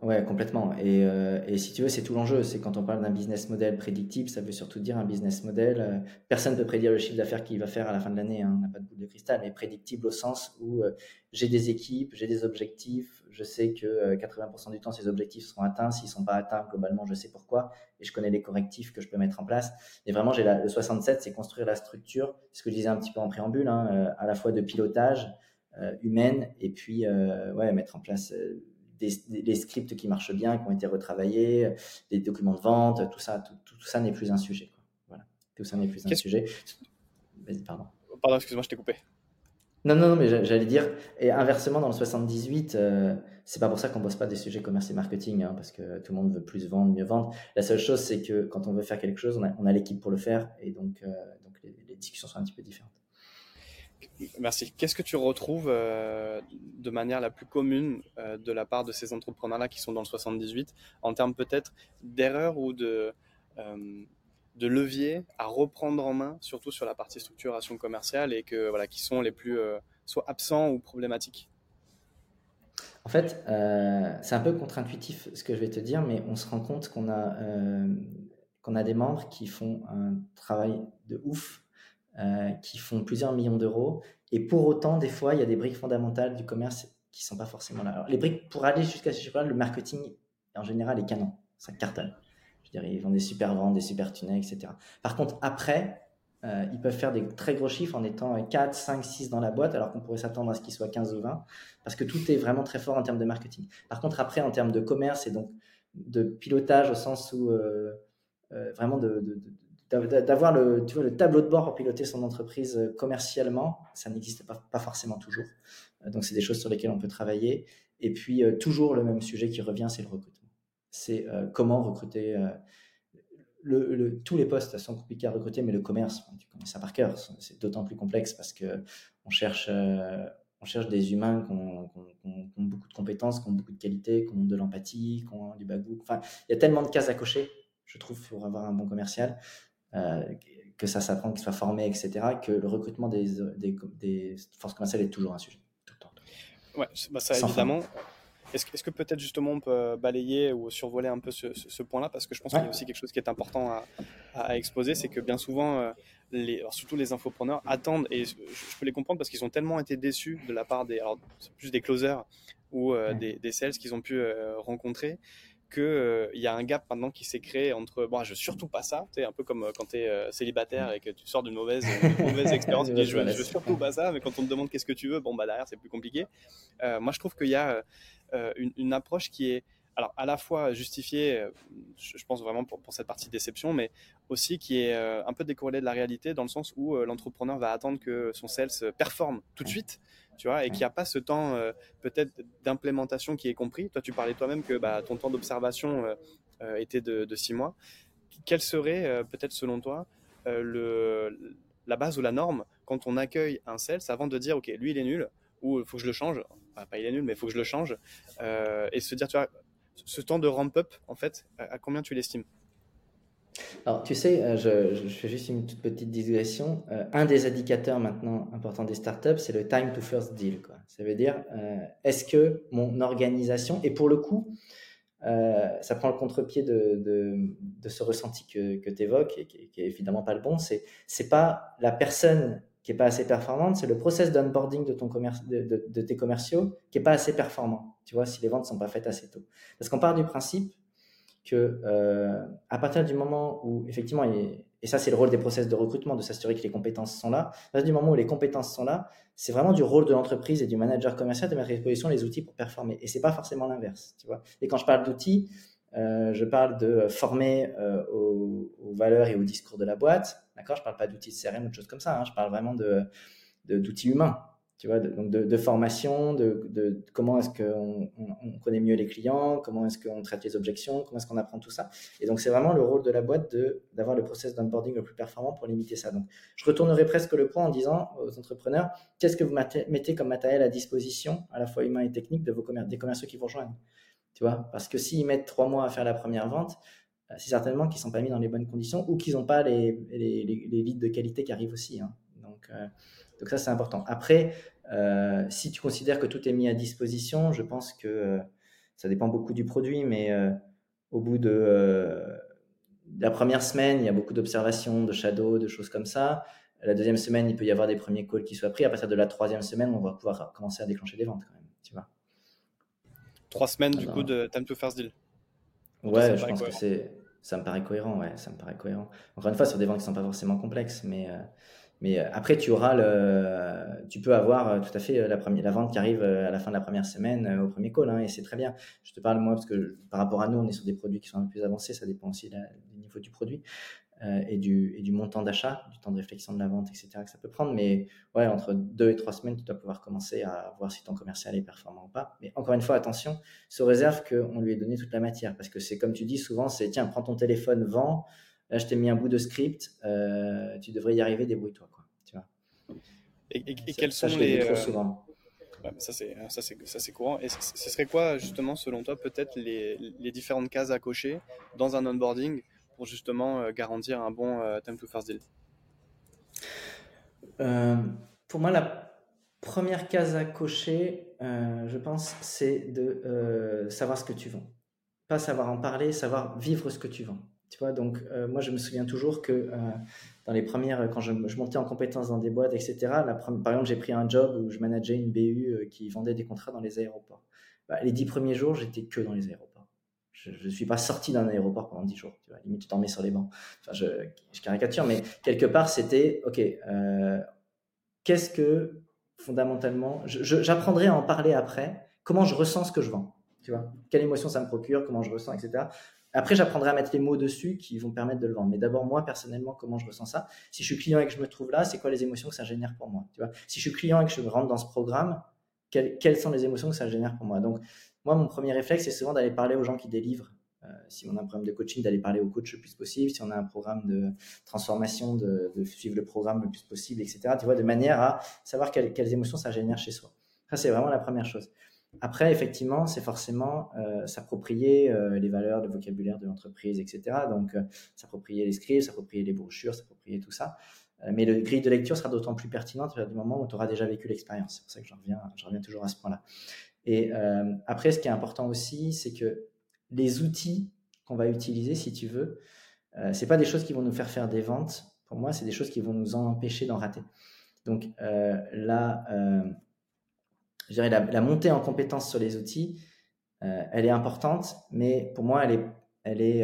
Ouais, complètement. Et, euh, et, si tu veux, c'est tout l'enjeu. C'est quand on parle d'un business model prédictible, ça veut surtout dire un business model. Euh, personne ne peut prédire le chiffre d'affaires qu'il va faire à la fin de l'année. Hein, on n'a pas de boule de cristal, mais prédictible au sens où euh, j'ai des équipes, j'ai des objectifs. Je sais que 80% du temps, ces objectifs seront atteints. S'ils ne sont pas atteints, globalement, je sais pourquoi. Et je connais les correctifs que je peux mettre en place. Et vraiment, j'ai le 67, c'est construire la structure. Ce que je disais un petit peu en préambule, hein, à la fois de pilotage humaine et puis euh, ouais, mettre en place euh, des, scripts qui marchent bien, qui ont été retravaillés, des documents de vente, tout ça, tout, tout, ça n'est plus un sujet. Voilà, tout ça n'est plus un sujet. Vas-y, pardon. Pardon, excuse-moi, je t'ai coupé. Non, non, non, mais j'allais dire, et inversement, dans le 78, c'est pas pour ça qu'on bosse pas des sujets commerce et marketing, hein, parce que tout le monde veut plus vendre, mieux vendre. La seule chose, c'est que quand on veut faire quelque chose, on a, l'équipe pour le faire, et donc, donc les, discussions sont un petit peu différentes. Merci. Qu'est-ce que tu retrouves euh, de manière la plus commune euh, de la part de ces entrepreneurs-là qui sont dans le 78 en termes peut-être d'erreurs ou de, euh, de leviers à reprendre en main, surtout sur la partie structuration commerciale et que, voilà, qui sont les plus soit absents ou problématiques? En fait, c'est un peu contre-intuitif ce que je vais te dire, mais on se rend compte qu'on a, qu'on a des membres qui font un travail de ouf euh, qui font plusieurs millions d'euros. Et pour autant, des fois, il y a des briques fondamentales du commerce qui ne sont pas forcément là. Les briques, pour aller jusqu'à ce le marketing, en général, est canon. Ça cartonne. Je dirais, ils vendent des super ventes, des super tunnels, etc. Par contre, après, euh, ils peuvent faire des très gros chiffres en étant 4, 5, 6 dans la boîte, alors qu'on pourrait s'attendre à ce qu'ils soient 15 ou 20, parce que tout est vraiment très fort en termes de marketing. Par contre, après, en termes de commerce et donc de pilotage, au sens où euh, vraiment de, d'avoir le, tu vois, le tableau de bord pour piloter son entreprise euh, commercialement, ça n'existe pas, pas, forcément toujours. Euh, donc, c'est des choses sur lesquelles on peut travailler. Et puis, euh, toujours le même sujet qui revient, c'est le recrutement. C'est comment recruter. Le, tous les postes sont compliqués à recruter, mais le commerce, tu connais ça par cœur, c'est d'autant plus complexe parce que on cherche, cherche des humains qui ont, beaucoup de compétences, qui ont beaucoup de qualités, qui ont de l'empathie, qui ont du bagou. Enfin, il y a tellement de cases à cocher, je trouve, pour avoir un bon commercial. Euh, que ça s'apprend, qu'il soit formé, etc., que le recrutement des, des, des, forces commerciales est toujours un sujet. Tout le temps. Ouais, bah ça évidemment. Est-ce, est que peut-être justement on peut balayer ou survoler un peu ce, ce, point-là? Parce que je pense qu'il y a aussi quelque chose qui est important à, à exposer, c'est que bien souvent, euh, les, surtout les infopreneurs attendent, et je, peux les comprendre parce qu'ils ont tellement été déçus de la part des, alors plus des closers ou euh, des, des, sales qu'ils ont pu rencontrer, qu'il euh, y a un gap maintenant qui s'est créé entre bon, je veux surtout pas ça, tu un peu comme euh, quand tu es euh, célibataire et que tu sors d'une mauvaise, mauvaise expérience, tu dis je veux, veux, surtout pas ça, mais quand on te demande qu'est-ce que tu veux, bon, bah derrière c'est plus compliqué. moi je trouve qu'il y a une, approche qui est alors à la fois justifiée, je pense vraiment pour, pour, cette partie déception, mais aussi qui est un peu décorrélée de la réalité dans le sens où l'entrepreneur va attendre que son sales performe tout de suite tu vois, et qu'il n'y a pas ce temps euh, peut-être d'implémentation qui est compris. Toi, tu parlais toi-même que bah, ton temps d'observation euh, euh, était de, six mois. Quelle serait peut-être selon toi le, la base ou la norme quand on accueille un sales avant de dire, OK, lui, il est nul, ou il faut que je le change, pas il est nul, mais il faut que je le change, et se dire, tu vois, ce temps de ramp-up, en fait, à combien tu l'estimes? Alors, tu sais, euh, je, fais juste une toute petite digression. Euh, un des indicateurs maintenant importants des startups, c'est le time to first deal. Ça veut dire, euh, est-ce que mon organisation, et pour le coup, ça prend le contre-pied de, ce ressenti que, tu évoques, et qui, n'est est évidemment pas le bon, c'est n'est pas la personne qui est pas assez performante, c'est le process d'onboarding de, de, tes commerciaux qui est pas assez performant. Tu vois, si les ventes sont pas faites assez tôt. Parce qu'on part du principe que euh, à partir du moment où effectivement, et, ça c'est le rôle des process de recrutement, de s'assurer que les compétences sont là, à partir du moment où les compétences sont là, c'est vraiment du rôle de l'entreprise et du manager commercial de mettre à disposition les outils pour performer. Et c'est pas forcément l'inverse, tu vois. Et quand je parle d'outils, euh, je parle de former euh, aux, valeurs et aux discours de la boîte, d'accord Je parle pas d'outils de CRM ou de choses comme ça, hein. je parle vraiment de d'outils humains, tu vois, de, donc de, formation, de, de comment est-ce qu'on on, connaît mieux les clients, comment est-ce qu'on traite les objections, comment est-ce qu'on apprend tout ça. Et donc, c'est vraiment le rôle de la boîte d'avoir le process d'onboarding le plus performant pour limiter ça. Donc, je retournerai presque le point en disant aux entrepreneurs, qu'est-ce que vous mettez comme matériel à disposition, à la fois humain et technique, de vos des commerciaux qui vous rejoignent Tu vois, parce que s'ils mettent trois mois à faire la première vente, euh, c'est certainement qu'ils ne sont pas mis dans les bonnes conditions ou qu'ils n'ont pas les, les, les, leads de qualité qui arrivent aussi. Hein. Donc, euh, donc ça, c'est important. Après, si tu considères que tout est mis à disposition, je pense que ça dépend beaucoup du produit, mais au bout de la première semaine, il y a beaucoup d'observations, de shadow, de choses comme ça. La deuxième semaine, il peut y avoir des premiers calls qui soient pris. À partir de la troisième semaine, on va pouvoir commencer à déclencher des ventes quand même. Tu vois. Trois semaines du coup de time to first deal. Ouais, je pense que c'est, ça me paraît cohérent. Ouais, ça me paraît cohérent. Encore une fois, sur des ventes qui sont pas forcément complexes, mais euh, mais euh, après, tu auras le, tu peux avoir euh, tout à fait la première, la vente qui arrive à la fin de la première semaine au premier call, hein, et c'est très bien. Je te parle moi parce que par rapport à nous, on est sur des produits qui sont un peu plus avancés. Ça dépend aussi du niveau du produit. Euh, et, du, et du montant d'achat, du temps de réflexion de la vente, etc. que ça peut prendre. Mais ouais, entre deux et trois semaines, tu dois pouvoir commencer à voir si ton commercial est performant ou pas. Mais encore une fois, attention, se réserve qu'on lui ait donné toute la matière. Parce que c'est comme tu dis souvent, c'est tiens, prends ton téléphone, vends. Là, je t'ai mis un bout de script, euh, tu devrais y arriver, débrouille-toi. Quoi, tu vois. Et, et, quels sont les. Trop euh, souvent. ça, c'est, ça, c'est, ça, c'est courant. Et ce serait quoi, justement, selon toi, peut-être les, les différentes cases à cocher dans un onboarding pour justement euh, garantir un bon time to first deal? Euh, Pour moi, la première case à cocher, je pense, c'est de savoir ce que tu vends. Pas savoir en parler, savoir vivre ce que tu vends. Donc moi, je me souviens toujours que dans les premières, quand je, montais en compétences dans des boîtes, etc., par exemple, j'ai pris un job où je manageais une BU qui vendait des contrats dans les aéroports. Bah, les dix premiers jours, j'étais que dans les aéroports je ne suis pas sorti d'un aéroport pendant 10 jours. Tu vois, limite, tu t'en mets sur les bancs. Enfin, je, caricature, mais quelque part, c'était, OK, euh, qu'est-ce que, fondamentalement, j'apprendrai à en parler après, comment je ressens ce que je vends. Tu vois, quelle émotion ça me procure, comment je ressens, etc. Après, j'apprendrai à mettre les mots dessus qui vont permettre de le vendre. Mais d'abord, moi, personnellement, comment je ressens ça? Si je suis client et que je me trouve là, c'est quoi les émotions que ça génère pour moi tu vois? Si je suis client et que je rentre dans ce programme, quelles, quelles sont les émotions que ça génère pour moi? Donc, moi, mon premier réflexe, c'est souvent d'aller parler aux gens qui délivrent. Euh, si on a un programme de coaching, d'aller parler au coach le plus possible. Si on a un programme de transformation, de, suivre le programme le plus possible, etc. Tu vois, de manière à savoir quelles, émotions ça génère chez soi. Ça, c'est vraiment la première chose. Après, effectivement, c'est forcément euh, s'approprier euh, les valeurs, le vocabulaire de l'entreprise, etc. Donc, s'approprier les scripts, s'approprier les brochures, s'approprier tout ça. mais le grille de lecture sera d'autant plus pertinente à du moment où tu auras déjà vécu l'expérience. C'est pour ça que je reviens, toujours à ce point-là. Et euh, après, ce qui est important aussi, c'est que les outils qu'on va utiliser, si tu veux, euh, c'est pas des choses qui vont nous faire faire des ventes. Pour moi, c'est des choses qui vont nous empêcher d'en rater. Donc euh, là, euh, je dirais la, montée en compétence sur les outils, elle est importante, mais pour moi, elle est, elle est,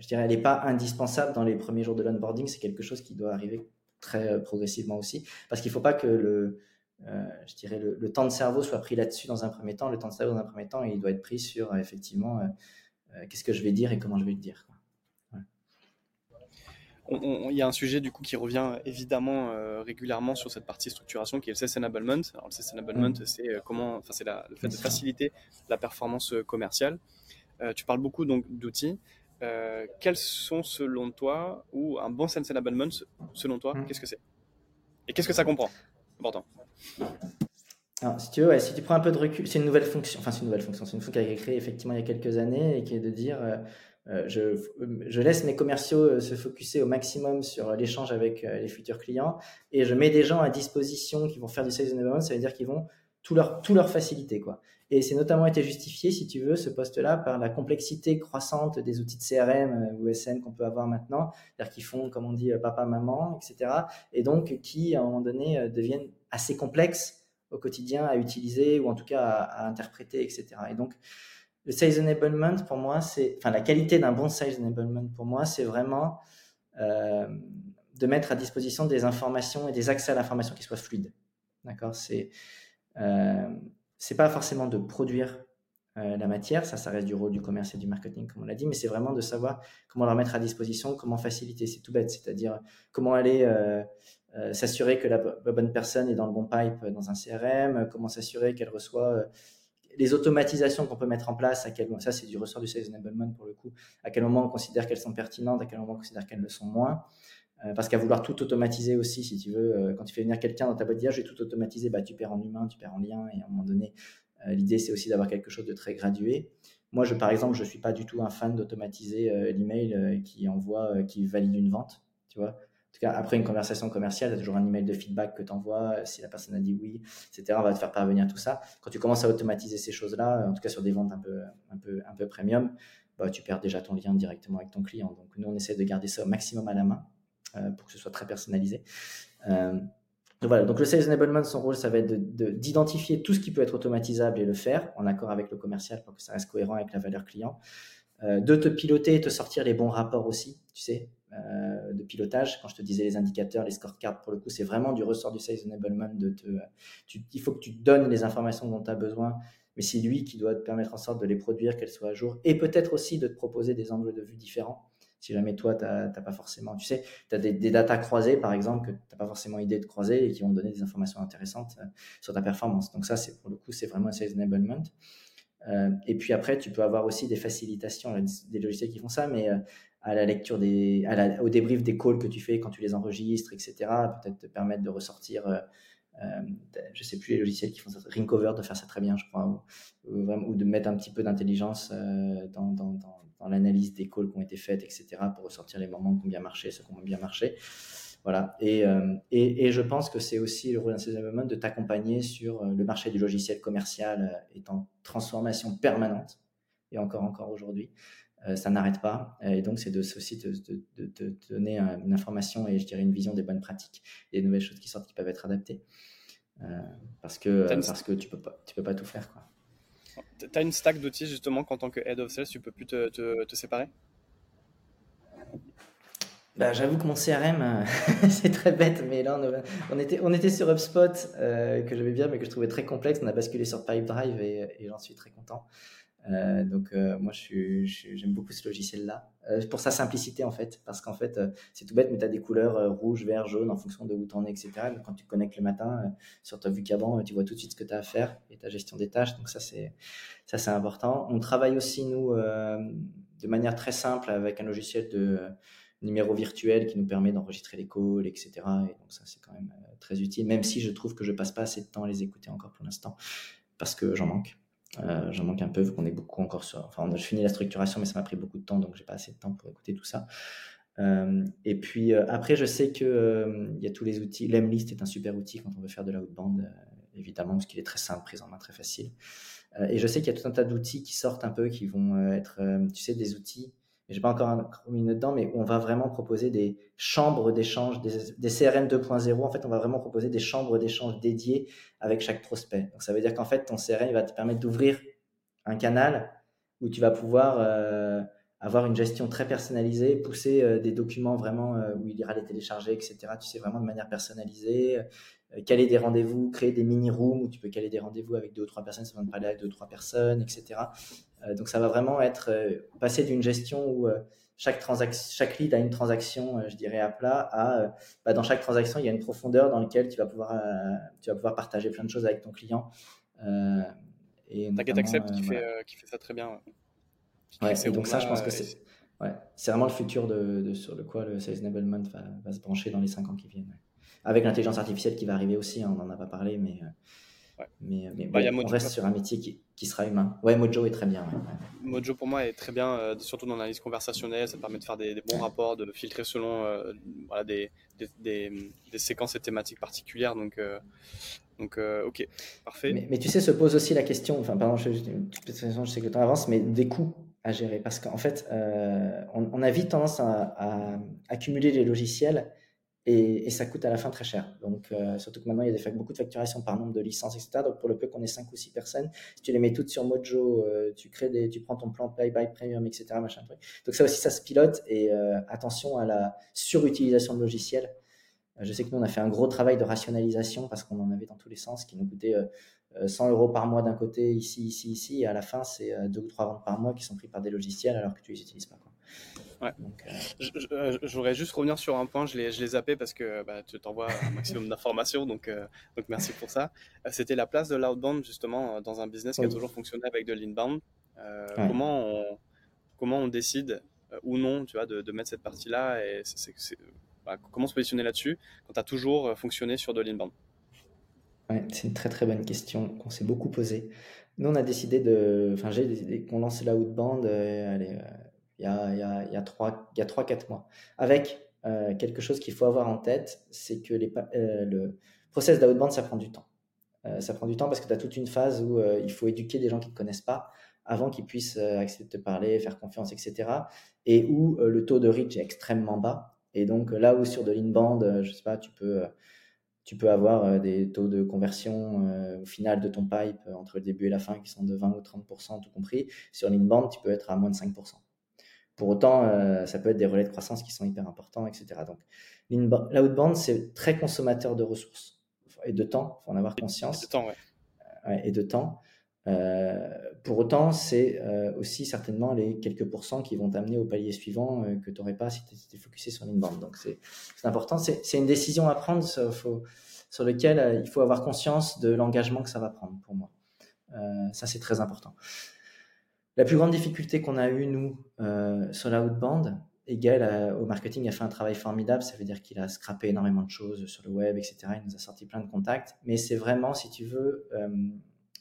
je dirais, elle n'est pas indispensable dans les premiers jours de l'onboarding. C'est quelque chose qui doit arriver très progressivement aussi, parce qu'il ne faut pas que le euh, je dirais, le, temps de cerveau soit pris là-dessus dans un premier temps. Le temps de cerveau dans un premier temps, il doit être pris sur euh, effectivement euh, qu'est-ce que je vais dire et comment je vais le dire. Il y a un sujet du coup qui revient évidemment régulièrement sur cette partie structuration qui est le Sales Enablement. Alors, le Sales Enablement, mm. c'est comment, enfin, c'est le fait de faciliter la performance commerciale. tu parles beaucoup donc d'outils. quels sont selon toi, ou un bon Sales Enablement selon toi, mm. qu'est-ce que c'est? Et qu'est-ce que ça comprend? Important. Alors, si tu veux, si tu prends un peu de recul, c'est une nouvelle fonction. Enfin, c'est une nouvelle fonction. C'est une fonction qui a été créée effectivement il y a quelques années et qui est de dire euh, euh, je, je, laisse mes commerciaux euh, se focuser au maximum sur l'échange avec les futurs clients et je mets des gens à disposition qui vont faire du sales enablement. Ça veut dire qu'ils vont tout leur, tout leur faciliter. Quoi. Et c'est notamment été justifié, si tu veux, ce poste-là, par la complexité croissante des outils de CRM ou SN qu'on peut avoir maintenant, c'est-à-dire qui font, comme on dit, papa, maman, etc. Et donc qui, à un moment donné, deviennent assez complexes au quotidien à utiliser ou en tout cas à, interpréter, etc. Et donc, le sales enablement, pour moi, c'est, enfin, la qualité d'un bon sales enablement, pour moi, c'est vraiment euh, de mettre à disposition des informations et des accès à l'information qui soient fluides. D'accord? C'est euh, c'est pas forcément de produire euh, la matière, ça, ça reste du rôle du commerce et du marketing, comme on l'a dit, mais c'est vraiment de savoir comment leur mettre à disposition, comment faciliter. C'est tout bête, c'est-à-dire comment aller s'assurer que la, bonne personne est dans le bon pipe dans un CRM, comment s'assurer qu'elle reçoit les automatisations qu'on peut mettre en place, à quel ça c'est du ressort du sales enablement pour le coup, à quel moment on considère qu'elles sont pertinentes, à quel moment on considère qu'elles le sont moins. parce qu'à vouloir tout automatiser aussi, si tu veux, quand tu fais venir quelqu'un dans ta boîte d'IA, je vais tout automatiser, bah, tu perds en humain, tu perds en lien, et à un moment donné, euh, l'idée, c'est aussi d'avoir quelque chose de très gradué. Moi, je, par exemple, je ne suis pas du tout un fan d'automatiser euh, l'email euh, qui envoie, qui valide une vente. Tu vois, tout cas, après une conversation commerciale, tu as toujours un email de feedback que tu envoies. Si la personne a dit oui, etc., on va te faire parvenir tout ça. Quand tu commences à automatiser ces choses-là, en tout cas sur des ventes un peu, un peu, un peu premium, bah, tu perds déjà ton lien directement avec ton client. Donc, nous, on essaie de garder ça au maximum à la main euh, pour que ce soit très personnalisé. Euh, donc voilà, donc le Sales Enablement, son rôle, ça va être d'identifier tout ce qui peut être automatisable et le faire en accord avec le commercial pour que ça reste cohérent avec la valeur client. Euh, de te piloter et te sortir les bons rapports aussi, tu sais, euh, de pilotage. Quand je te disais les indicateurs, les scorecards, pour le coup, c'est vraiment du ressort du Sales Enablement. De te, il faut que tu donnes les informations dont tu as besoin, mais c'est lui qui doit te permettre en sorte de les produire, qu'elles soient à jour, et peut-être aussi de te proposer des angles de vue différents. Si jamais toi, tu n'as pas forcément, tu sais, tu as des, des datas croisées, par exemple, que tu n'as pas forcément idée de croiser et qui vont te donner des informations intéressantes euh, sur ta performance. Donc ça, c'est pour le coup, c'est vraiment un Sales Enablement. Euh, et puis après, tu peux avoir aussi des facilitations, des logiciels qui font ça, mais à la lecture des, au débrief des calls que tu fais quand tu les enregistres, etc. Peut-être te permettre de ressortir, euh, je sais plus les logiciels qui font ça, Ringcover de faire ça très bien, je crois, ou, de mettre un petit peu d'intelligence dans, dans, l'analyse des calls qui ont été faites, etc. pour ressortir les moments qui ont bien marché, ceux qui ont bien marché. Voilà. Euh, et, et, je pense que c'est aussi le rôle d'un sales de t'accompagner sur euh, le marché du logiciel commercial euh, est en transformation permanente et encore encore aujourd'hui. Ça n'arrête pas. Et donc, c'est de, aussi de, de, donner une information et je dirais une vision des bonnes pratiques et des nouvelles choses qui sortent qui peuvent être adaptées. parce que, parce que tu peux pas, tu peux pas tout faire. Tu as une stack d'outils justement qu'en tant que head of sales, tu peux plus te, te, te séparer? Bah, j'avoue que mon CRM, euh, c'est très bête, mais là, on, était, on était sur HubSpot, euh, que j'aimais bien, mais que je trouvais très complexe. On a basculé sur Pipedrive et, et j'en suis très content. Euh, donc, moi, j'aime beaucoup ce logiciel-là. pour sa simplicité, en fait, parce qu'en fait, c'est tout bête, mais tu as des couleurs rouge, vert, jaune en fonction de où tu en es, etc. Donc, quand tu connectes le matin sur ta vue qu'avant, tu vois tout de suite ce que tu as à faire et ta gestion des tâches. Donc, ça, c'est important. On travaille aussi, nous, de manière très simple avec un logiciel de numéro virtuel qui nous permet d'enregistrer les calls, etc. Et donc ça, c'est quand même euh, très utile, même si je trouve que je passe pas assez de temps à les écouter encore pour l'instant, parce que j'en manque. Euh, j'en manque un peu, vu qu'on est beaucoup encore sur... Enfin, je finis la structuration, mais ça m'a pris beaucoup de temps, donc j'ai pas assez de temps pour écouter tout ça. Euh, et puis après, je sais que il y a tous les outils. Lemlist est un super outil quand on veut faire de la outbound, évidemment, parce qu'il est très simple, prise en main très facile. et je sais qu'il y a tout un tas d'outils qui sortent un peu, qui vont être, tu sais, des outils j'ai pas encore mis dedans, mais on va vraiment proposer des chambres d'échange, des, CRM 2.0. En fait, on va vraiment proposer des chambres d'échange dédiées avec chaque prospect. Donc, ça veut dire qu'en fait, ton CRM va te permettre d'ouvrir un canal où tu vas pouvoir euh, avoir une gestion très personnalisée, pousser euh, des documents vraiment euh, où il ira les télécharger, etc. Tu sais, vraiment de manière personnalisée, caler des rendez-vous, créer des mini-rooms où tu peux caler des rendez-vous avec deux ou trois personnes, ça va me parler avec deux ou trois personnes, etc. Euh, donc ça va vraiment être euh, passer d'une gestion où euh, chaque, chaque lead a une transaction, je dirais, à plat, à bah, dans chaque transaction, il y a une profondeur dans laquelle tu vas pouvoir, tu vas pouvoir partager plein de choses avec ton client. et T'inquiète, Accept qui, fait, qui fait ça très bien. Ouais, donc ça, je pense que c'est ouais, vraiment le futur de, sur le quoi le Sales Enablement va, va, se brancher dans les 5 ans qui viennent. Avec l'intelligence artificielle qui va arriver aussi, hein, on n'en a pas parlé, mais mais, mais bah, on reste sur un métier qui, qui, sera humain. Ouais, Mojo est très bien. Mojo pour moi est très bien, euh, surtout dans l'analyse conversationnelle. Ça permet de faire des, bons rapports, de filtrer selon euh, voilà, des, des, des, séquences et thématiques particulières. Donc, euh, donc ok, parfait. Mais, tu sais, se pose aussi la question, enfin, pardon, je, je sais que le temps avance, mais des coûts à gérer. Parce qu'en fait, on, on, a vite tendance à, à accumuler les logiciels et, ça coûte à la fin très cher. Donc, euh, surtout que maintenant, il y a beaucoup de facturation par nombre de licences, etc. Donc, pour le peu qu'on ait 5 ou 6 personnes, si tu les mets toutes sur Mojo, euh, tu, prends ton plan Play by Premium, etc. Donc, ça aussi, ça se pilote. Et euh, attention à la surutilisation de logiciels. je sais que nous, on a fait un gros travail de rationalisation parce qu'on en avait dans tous les sens, qui nous coûtait 100 euros par mois d'un côté, ici, ici, ici. Et à la fin, c'est 2 ou 3 ventes par mois qui sont pris par des logiciels alors que tu les utilises pas. Quoi. Ouais. Euh, je, voudrais juste revenir sur un point, je l'ai, je l'ai zappé parce que bah, tu t'envoies un maximum d'informations, donc, euh, donc merci pour ça. Euh, c'était la place de l'outbound justement dans un business qui a toujours fonctionné avec de l'inbound. comment, on, comment on décide ou non tu vois, de, de mettre cette partie-là et c'est, bah, comment se positionner là-dessus quand tu as toujours fonctionné sur de l'inbound? Ouais, C'est une très très bonne question qu'on s'est beaucoup posée. Nous, on a décidé de. Enfin, j'ai décidé qu'on lançait l'outbound. allez, il y a, y a, il y a 3-4 mois. Avec quelque chose qu'il faut avoir en tête, c'est que les, le process d'outbound, ça prend du temps. ça prend du temps parce que tu as toute une phase où il faut éduquer des gens qui ne te connaissent pas avant qu'ils puissent accepter de te parler, faire confiance, etc. Et où le taux de reach est extrêmement bas. Et donc là où sur de l'inbound, je sais pas, tu peux avoir euh, des taux de conversion euh, au final de ton pipe euh, entre le début et la fin qui sont de 20 ou 30%, tout compris. Sur l'inbound, tu peux être à moins de 5%. Pour autant, ça peut être des relais de croissance qui sont hyper importants, etc. Donc, l'outbound, c'est très consommateur de ressources et de temps, il faut en avoir conscience. Et de temps, ouais. et de temps. pour autant, c'est aussi certainement les quelques pourcents qui vont t'amener au palier suivant que tu n'aurais pas si tu étais focusé sur l'inbound. Donc, c'est important. C'est une décision à prendre. Faut, sur lequel euh, il faut avoir conscience de l'engagement que ça va prendre pour moi. Euh, ça, c'est très important. La plus grande difficulté qu'on a eue, nous, euh, sur la outbound, et Gaël au marketing a fait un travail formidable, ça veut dire qu'il a scrappé énormément de choses sur le web, etc. Il nous a sorti plein de contacts, mais c'est vraiment, si tu veux,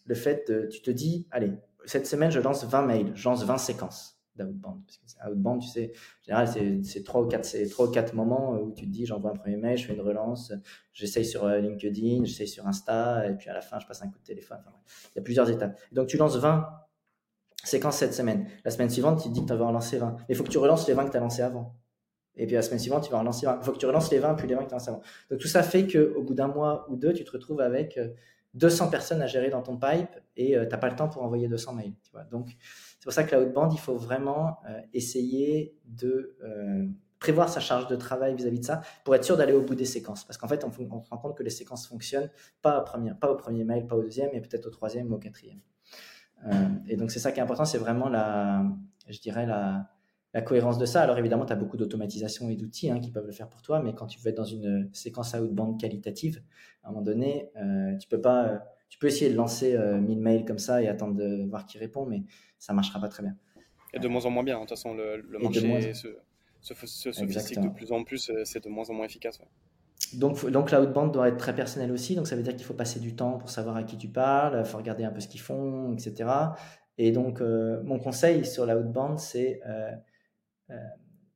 le fait de, tu te dis, allez, cette semaine, je lance 20 mails, je lance 20 séquences d'outbound. outbound, tu sais, en général, c'est trois ou quatre, c'est trois ou quatre moments où tu te dis, j'envoie un premier mail, je fais une relance, j'essaye sur euh, LinkedIn, j'essaye sur Insta, et puis à la fin, je passe un coup de téléphone. il y a plusieurs étapes. Donc, tu lances 20 séquences cette semaine. La semaine suivante, tu te dis que tu vas en lancer 20. Mais il faut que tu relances les 20 que tu as lancés avant. Et puis la semaine suivante, tu vas en lancer 20. Il faut que tu relances les 20 puis les 20 que tu as lancés avant. Donc, tout ça fait qu'au bout d'un mois ou deux, tu te retrouves avec 200 euh, personnes à gérer dans ton pipe et euh, tu n'as pas le temps pour envoyer 200 mails. Tu. Donc, c'est pour ça que la haute bande, il faut vraiment euh, essayer de euh, prévoir sa charge de travail vis-à-vis de ça pour être sûr d'aller au bout des séquences. Parce qu'en fait, on, se rend compte que les séquences fonctionnent pas, pas au premier mail, pas au deuxième, mais peut-être au troisième ou au quatrième. Euh, et donc, c'est ça qui est important, c'est vraiment la, je dirais, la, cohérence de ça. Alors évidemment, tu as beaucoup d'automatisation et d'outils hein, qui peuvent le faire pour toi, mais quand tu veux être dans une séquence outbound qualitative, à un moment donné, tu peux pas tu peux essayer de lancer 1000 mails comme ça et attendre de voir qui répond, mais ça marchera pas très bien. Et de moins en moins bien. Hein. De toute façon, le, marché se, sophistique de plus en plus, euh, c'est de moins en moins efficace. Donc, donc l'outbound doit être très personnel aussi, donc ça veut dire qu'il faut passer du temps pour savoir à qui tu parles, il faut regarder un peu ce qu'ils font, etc. Et donc, euh, mon conseil sur l'outbound, c'est euh,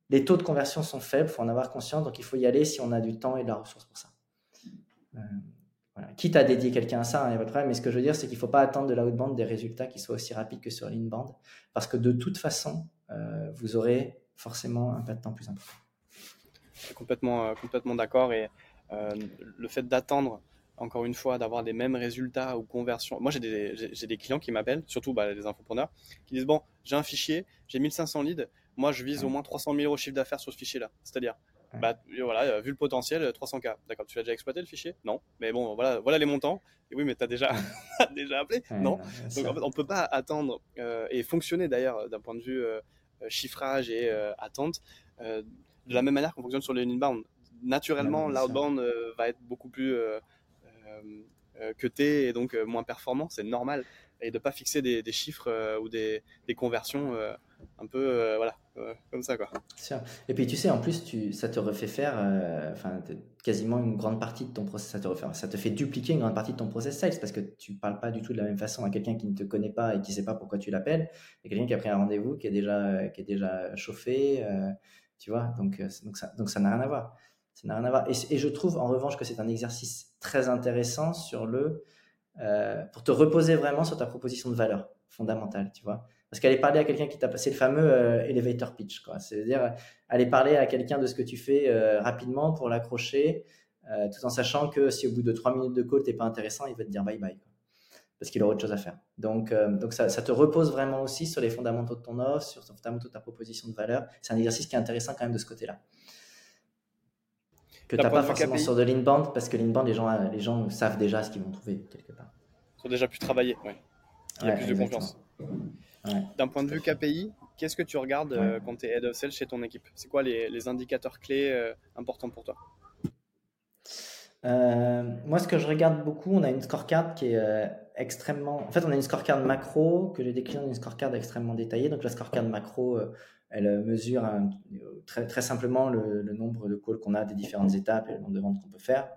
les taux de conversion sont faibles, il faut en avoir conscience, donc il faut y aller si on a du temps et de la ressource pour ça. Quitte à dédier quelqu'un à ça, il n'y a pas de problème. Mais ce que je veux dire, c'est qu'il ne faut pas attendre de l'outbound des résultats qui soient aussi rapides que sur l'inbound. Parce que de toute façon, euh, vous aurez forcément un pas de temps plus important. Complètement, euh, complètement d'accord. Et euh, le fait d'attendre, encore une fois, d'avoir les mêmes résultats ou conversions. Moi, j'ai des, des, clients qui m'appellent, surtout bah, des infopreneurs, qui disent Bon, j'ai un fichier, j'ai 1500 leads, moi, je vise au moins 300 000 euros chiffre d'affaires sur ce fichier-là. C'est-à-dire, bah, voilà, euh, vu le potentiel, 300K. Euh, D'accord, tu l'as déjà exploité le fichier? Non. Mais bon, voilà, voilà les montants. Et oui, mais tu as déjà, déjà appelé? Non. Donc en fait, on ne peut pas attendre euh, et fonctionner d'ailleurs d'un point de vue chiffrage et attente de la même manière qu'on fonctionne sur les inbound. Naturellement, l'outbound va être beaucoup plus cuté et donc moins performant, c'est normal. Et de ne pas fixer des, des chiffres ou des, des conversions un peu euh, voilà euh, comme ça quoi. Et puis tu sais en plus tu ça te refait faire euh, enfin quasiment une grande partie de ton process ça te refait, ça te fait dupliquer une grande partie de ton process sales parce que tu parles pas du tout de la même façon à quelqu'un qui ne te connaît pas et qui sait pas pourquoi tu l'appelles et quelqu'un qui a pris un rendez-vous qui est déjà qui est déjà chauffé tu vois donc donc ça donc ça n'a rien à voir ça n'a rien à voir et, je trouve en revanche que c'est un exercice très intéressant sur le pour te reposer vraiment sur ta proposition de valeur fondamentale tu vois parce qu'aller parler à quelqu'un qui t'a passé le fameux euh, elevator pitch, quoi. C'est-à-dire aller parler à quelqu'un de ce que tu fais euh, rapidement pour l'accrocher, euh, tout en sachant que si au bout de trois minutes de call, t'es pas intéressant, il va te dire bye bye. Parce qu'il aura autre chose à faire. Donc, donc ça, te repose vraiment aussi sur les fondamentaux de ton offre, sur fondamentaux ta proposition de valeur. C'est un exercice qui est intéressant quand même de ce côté-là. Que tu n'as pas forcément sur de l'inbound, parce que l'inbound, les gens, les gens savent déjà ce qu'ils vont trouver quelque part. Ils ont déjà pu travailler, oui. Il y a plus de confiance. D'un point de vue KPI, qu'est-ce que tu regardes euh, quand tu es head of sales chez ton équipe? C'est quoi les, indicateurs clés euh, importants pour toi? Euh, moi, ce que je regarde beaucoup, on a une scorecard qui est extrêmement. En fait, on a une scorecard macro que j'ai déclinée dans une scorecard extrêmement détaillée. Donc, la scorecard macro, elle mesure très, très simplement le, nombre de calls qu'on a des différentes étapes et le nombre de ventes qu'on peut faire.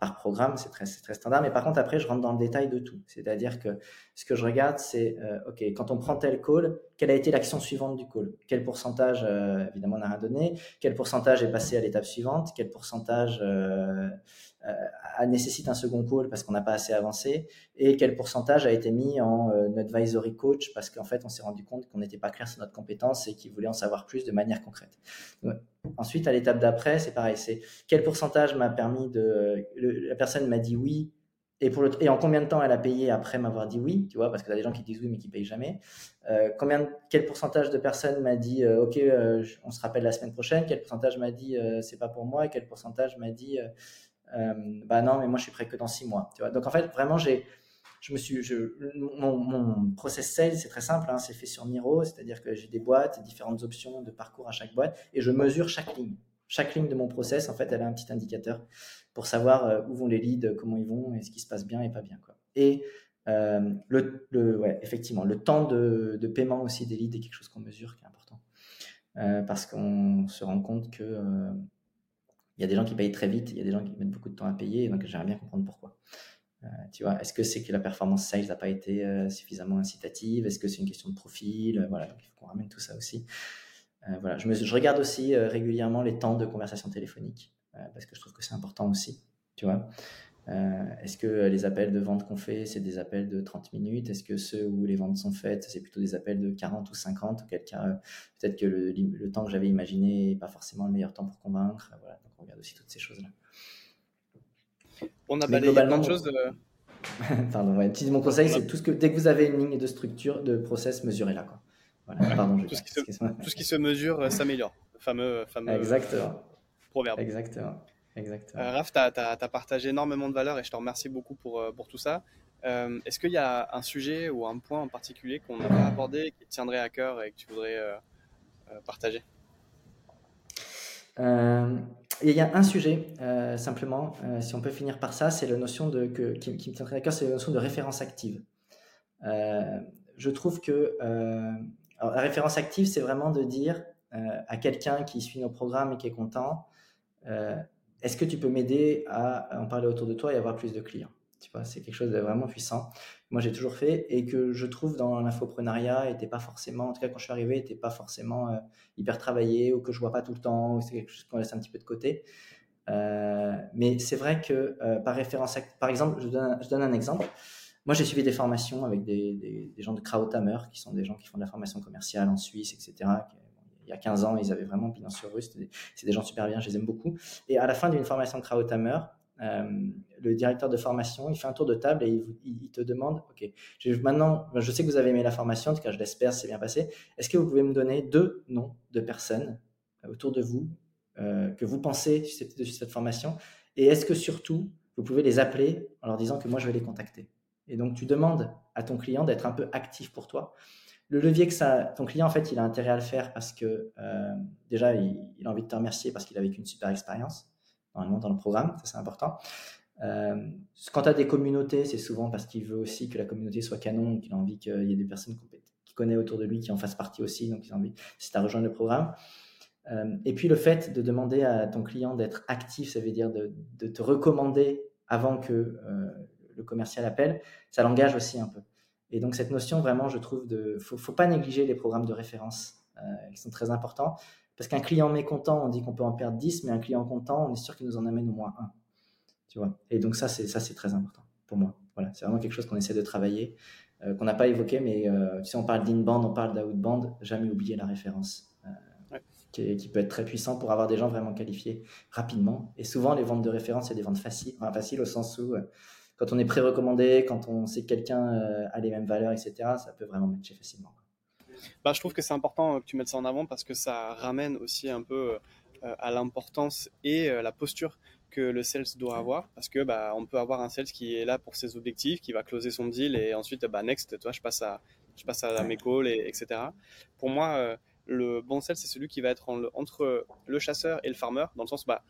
Par, programme, c'est très, très standard. Mais par contre, après, je rentre dans le détail de tout. C'est-à-dire que ce que je regarde, c'est, euh, OK, quand on prend tel call, quelle a été l'action suivante du call? Quel pourcentage, euh, évidemment, on n'a rien donné Quel pourcentage est passé à l'étape suivante? Quel pourcentage euh, nécessite un second call parce qu'on n'a pas assez avancé? Et quel pourcentage a été mis en advisory coach parce qu'en fait, on s'est rendu compte qu'on n'était pas clair sur notre compétence et qu'il voulait en savoir plus de manière concrète? Ensuite, à l'étape d'après, c'est pareil. C'est quel pourcentage m'a permis de. la personne m'a dit oui. Et, pour le, et en combien de temps elle a payé après m'avoir dit oui, tu vois, parce que y a des gens qui disent oui mais qui payent jamais. Euh, combien, quel pourcentage de personnes m'a dit euh, ok, euh, on se rappelle la semaine prochaine. Quel pourcentage m'a dit c'est pas pour moi. Et quel pourcentage m'a dit bah non mais moi je suis prêt que dans six mois. Tu vois. Donc en fait vraiment j'ai je me suis, mon, process sales, c'est très simple, hein, c'est fait sur Miro, c'est-à-dire que j'ai des boîtes, différentes options de parcours à chaque boîte, et je mesure chaque ligne. Chaque ligne de mon process, en fait, elle a un petit indicateur pour savoir euh, où vont les leads, comment ils vont, et ce qui se passe bien et pas bien. Quoi. Et euh, le, ouais, effectivement, le temps de, paiement aussi des leads est quelque chose qu'on mesure qui est important. Euh, parce qu'on se rend compte que il y a des gens qui payent très vite, il y a des gens qui mettent beaucoup de temps à payer, donc j'aimerais bien comprendre pourquoi. Euh, tu vois, est-ce que c'est que la performance sales n'a pas été euh, suffisamment incitative? Est-ce que c'est une question de profil? Euh, Voilà, donc il faut qu'on ramène tout ça aussi. voilà, je, regarde aussi régulièrement les temps de conversation téléphonique parce que je trouve que c'est important aussi. Tu vois, est-ce que les appels de vente qu'on fait, c'est des appels de 30 minutes? Est-ce que ceux où les ventes sont faites, c'est plutôt des appels de 40 ou 50 Auquel cas, peut-être que le, le, temps que j'avais imaginé n'est pas forcément le meilleur temps pour convaincre. Voilà, donc on regarde aussi toutes ces choses-là. On a balayé plein de choses. pardon, ouais. mon conseil, c'est tout ce que dès que vous avez une ligne de structure, de process, mesurez-la. Pardon, tout, ce qui se, tout, ce qui se, mesure euh, s'améliore. Fameux, fameux Exactement. proverbe. Exactement. Exactement. Euh, Raph, tu as, partagé énormément de valeur et je te remercie beaucoup pour, euh, pour tout ça. Euh, Est-ce qu'il y a un sujet ou un point en particulier qu'on n'a pas abordé, qui te tiendrait à cœur et que tu voudrais euh, partager? Il y a un sujet, euh, simplement, euh, si on peut finir par ça, c'est la notion de, que, qui, me tient très à cœur, c'est la notion de référence active. Euh, je trouve que alors, la référence active, c'est vraiment de dire à quelqu'un qui suit nos programmes et qui est content, est-ce que tu peux m'aider à en parler autour de toi et avoir plus de clients? C'est quelque chose de vraiment puissant moi j'ai toujours fait et que je trouve dans l'infoprenariat était pas forcément, en tout cas quand je suis arrivé, n'était pas forcément euh, hyper travaillé ou que je vois pas tout le temps ou c'est quelque chose qu'on laisse un petit peu de côté. Euh, mais c'est vrai que euh, par référence, par exemple, je donne, je donne un exemple. Moi, j'ai suivi des formations avec des, des, gens de Krauthammer, qui sont des gens qui font de la formation commerciale en Suisse, etc. Il y a 15 ans, ils avaient vraiment pignon sur rue. C'est des, gens super bien, je les aime beaucoup. Et à la fin d'une formation Krauthammer, euh, le directeur de formation, il fait un tour de table et il, te demande, OK, maintenant, je sais que vous avez aimé la formation, en tout cas je l'espère, c'est bien passé. Est-ce que vous pouvez me donner deux noms de personnes euh, autour de vous euh, que vous pensez de cette formation? Et est-ce que surtout, vous pouvez les appeler en leur disant que moi je vais les contacter? Et donc tu demandes à ton client d'être un peu actif pour toi. Le levier que ça, ton client en fait, il a intérêt à le faire parce que déjà il, il a envie de te remercier parce qu'il a vécu une super expérience normalement dans le programme, ça c'est important. Euh, quand tu as des communautés, c'est souvent parce qu'il veut aussi que la communauté soit canon, qu'il a envie qu'il y ait des personnes qu'il connaît autour de lui qui en fassent partie aussi, donc il a envie, c'est à rejoindre le programme. Euh, et puis le fait de demander à ton client d'être actif, ça veut dire de, te recommander avant que euh, le commercial appelle, ça l'engage aussi un peu. Et donc cette notion, vraiment, je trouve, de faut, faut pas négliger les programmes de référence qui sont très importants. Parce qu'un client mécontent, on dit qu'on peut en perdre 10, mais un client content, on est sûr qu'il nous en amène au moins un. Tu vois? Et donc ça, c'est ça, c'est très important pour moi. Voilà, c'est vraiment quelque chose qu'on essaie de travailler, euh, qu'on n'a pas évoqué, mais euh, si on parle d'inband, on parle d'outband, jamais oublier la référence, euh, qui, peut être très puissant pour avoir des gens vraiment qualifiés rapidement. Et souvent, les ventes de référence, c'est des ventes faciles, enfin faciles au sens où quand on est pré-recommandé, quand on sait que quelqu'un a les mêmes valeurs, etc., ça peut vraiment matcher facilement. Bah, je trouve que c'est important que tu mettes ça en avant parce que ça ramène aussi un peu euh, à l'importance et euh, la posture que le sales doit avoir parce que bah, on peut avoir un sales qui est là pour ses objectifs, qui va closer son deal et ensuite bah, next, toi, je passe à, je passe à mes calls, et, etc. Pour moi, euh, le bon sales, c'est celui qui va être entre le chasseur et le farmer dans le sens bah,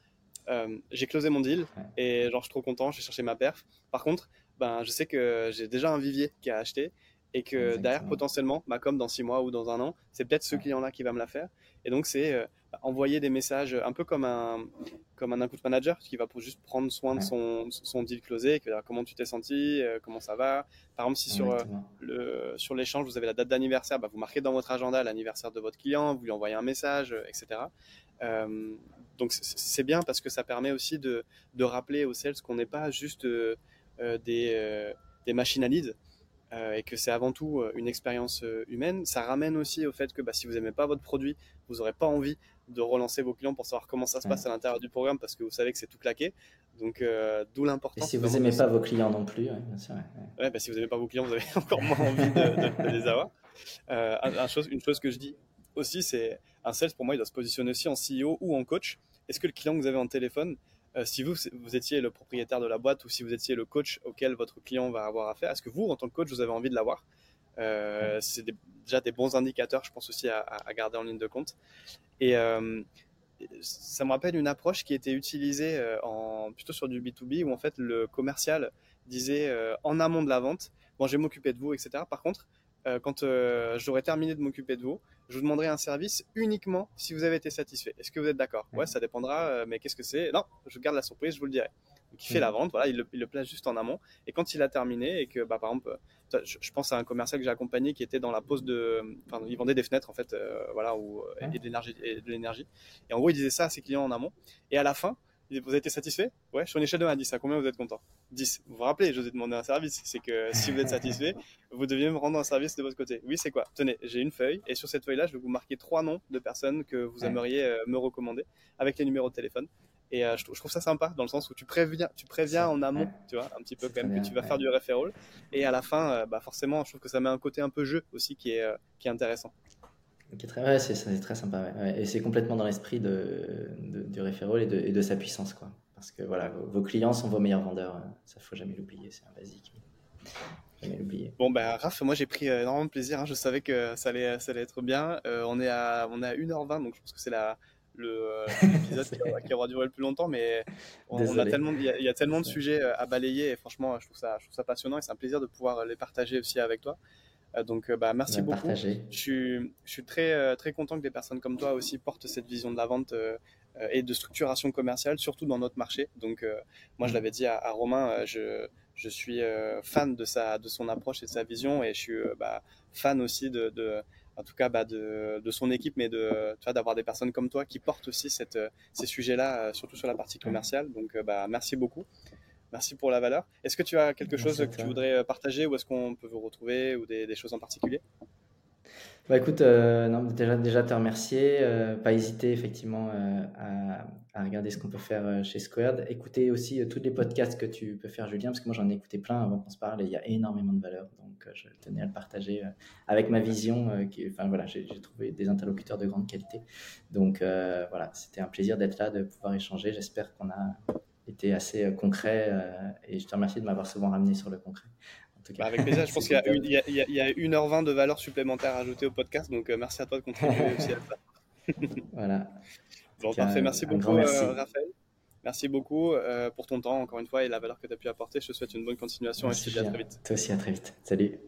j'ai closé mon deal et genre je suis trop content, j'ai cherché ma perf. Par contre, ben, je sais que j'ai déjà un vivier qui a acheté et que derrière, potentiellement, ma com dans six mois ou dans un an, c'est peut-être ce client-là qui va me la faire. Et donc, c'est euh, envoyer des messages un peu comme un, comme un account manager qui va pour juste prendre soin de son, son deal closé, comment tu t'es senti, euh, comment ça va. Par exemple, si sur, euh, le, sur l'échange, vous avez la date d'anniversaire, bah, vous marquez dans votre agenda l'anniversaire de votre client, vous lui envoyez un message, etc. donc, c'est bien parce que ça permet aussi de, de rappeler aux sales qu'on n'est pas juste des, des machines à lead euh, et que c'est avant tout euh, une expérience euh, humaine. Ça ramène aussi au fait que bah, si vous n'aimez pas votre produit, vous n'aurez pas envie de relancer vos clients pour savoir comment ça se passe à l'intérieur du programme parce que vous savez que c'est tout claqué. Donc, d'où l'importance. Et si vous n'aimez pas vos clients non plus, bien sûr. Ouais. bah, si vous n'aimez pas vos clients, vous avez encore moins envie de, les avoir. chose, une chose que je dis aussi, c'est un sales pour moi, il doit se positionner aussi en CEO ou en coach. Est-ce que le client que vous avez en téléphone, euh, si vous, vous étiez le propriétaire de la boîte ou si vous étiez le coach auquel votre client va avoir affaire, est-ce que vous, en tant que coach, vous avez envie de l'avoir? Euh, C'est déjà des bons indicateurs, je pense aussi à, garder en ligne de compte. Et euh, ça me rappelle une approche qui était utilisée en, plutôt sur du B2B où en fait le commercial disait en amont de la vente, bon, je vais m'occuper de vous, etc. Par contre, quand j'aurai terminé de m'occuper de vous, je vous demanderai un service uniquement si vous avez été satisfait. Est-ce que vous êtes d'accord? Ouais, ça dépendra, euh, mais qu'est-ce que c'est? Non, je garde la surprise, je vous le dirai. Donc il fait la vente, voilà, il le, place juste en amont. Et quand il a terminé et que, bah, par exemple, euh, je, pense à un commercial que j'ai accompagné qui était dans la pose de, enfin, il vendait des fenêtres en fait, euh, voilà, et de l'énergie, et de l'énergie. Et en gros, il disait ça à ses clients en amont. Et à la fin, vous avez été satisfait Ouais, sur une échelle de 1 à 10, à combien vous êtes content 10. Vous vous rappelez, je vous ai demandé un service. C'est que si vous êtes satisfait, vous deviez me rendre un service de votre côté. Oui, c'est quoi Tenez, j'ai une feuille et sur cette feuille-là, je vais vous marquer trois noms de personnes que vous aimeriez euh, me recommander avec les numéros de téléphone. Et euh, je, trouve ça sympa dans le sens où tu préviens, tu préviens en amont, tu vois, un petit peu quand même que tu vas faire du referral. Et à la fin, euh, bah forcément, je trouve que ça met un côté un peu jeu aussi qui est, qui est intéressant. Très, c'est très sympa. Et c'est complètement dans l'esprit de, du referral et de, et de sa puissance. quoi. Parce que voilà, vos clients sont vos meilleurs vendeurs. Hein. Ça, faut jamais l'oublier. C'est un basique. Jamais l'oublier. Bon, ben, Raph, moi, j'ai pris euh, énormément de plaisir. Hein. Je savais que ça allait, ça allait être bien. Euh, on, est à, on est à 1h20, donc je pense que c'est la, le, l'épisode qui, aura, duré le plus longtemps, mais on, a tellement, il y, a tellement de sujets euh, à balayer et franchement, je trouve ça, je trouve ça passionnant et c'est un plaisir de pouvoir les partager aussi avec toi. Donc, bah, merci beaucoup. Je suis, je suis très, très content que des personnes comme toi aussi portent cette vision de la vente euh, et de structuration commerciale, surtout dans notre marché. Donc, euh, moi, je mm. l'avais dit à, Romain, euh, je, je suis fan de, sa, de son approche et de sa vision et je suis bah, fan aussi de, de en tout cas bah, de, de, son équipe, mais de d'avoir des personnes comme toi qui portent aussi cette, ces sujets-là, surtout sur la partie commerciale. Donc, bah, merci beaucoup. Merci pour la valeur. Est-ce que tu as quelque chose que tu voudrais partager ou est-ce qu'on peut vous retrouver ou des, des choses en particulier? Bah écoute, euh, non, déjà, déjà te remercier, euh, pas hésiter effectivement euh, à, à, regarder ce qu'on peut faire chez Squared. Écouter aussi tous les podcasts que tu peux faire, Julien, parce que moi j'en ai écouté plein avant qu'on se parle et il y a énormément de valeur. Donc je tenais à le partager avec ma vision. qui, enfin voilà, j'ai trouvé des interlocuteurs de grande qualité. Donc voilà, c'était un plaisir d'être là, de pouvoir échanger. J'espère qu'on a été assez concret et je te remercie de m'avoir souvent ramené sur le concret. Bah, avec plaisir, je pense qu'il y, y, a 1h20 de valeur supplémentaire à ajouter au podcast, donc euh, merci à toi de contribuer aussi à ça. voilà. Bon, parfait, merci beaucoup euh, Raphaël. Merci beaucoup euh, pour ton temps encore une fois et la valeur que tu as pu apporter. Je te souhaite une bonne continuation et je te dis à très vite. Toi aussi, à très vite. Salut.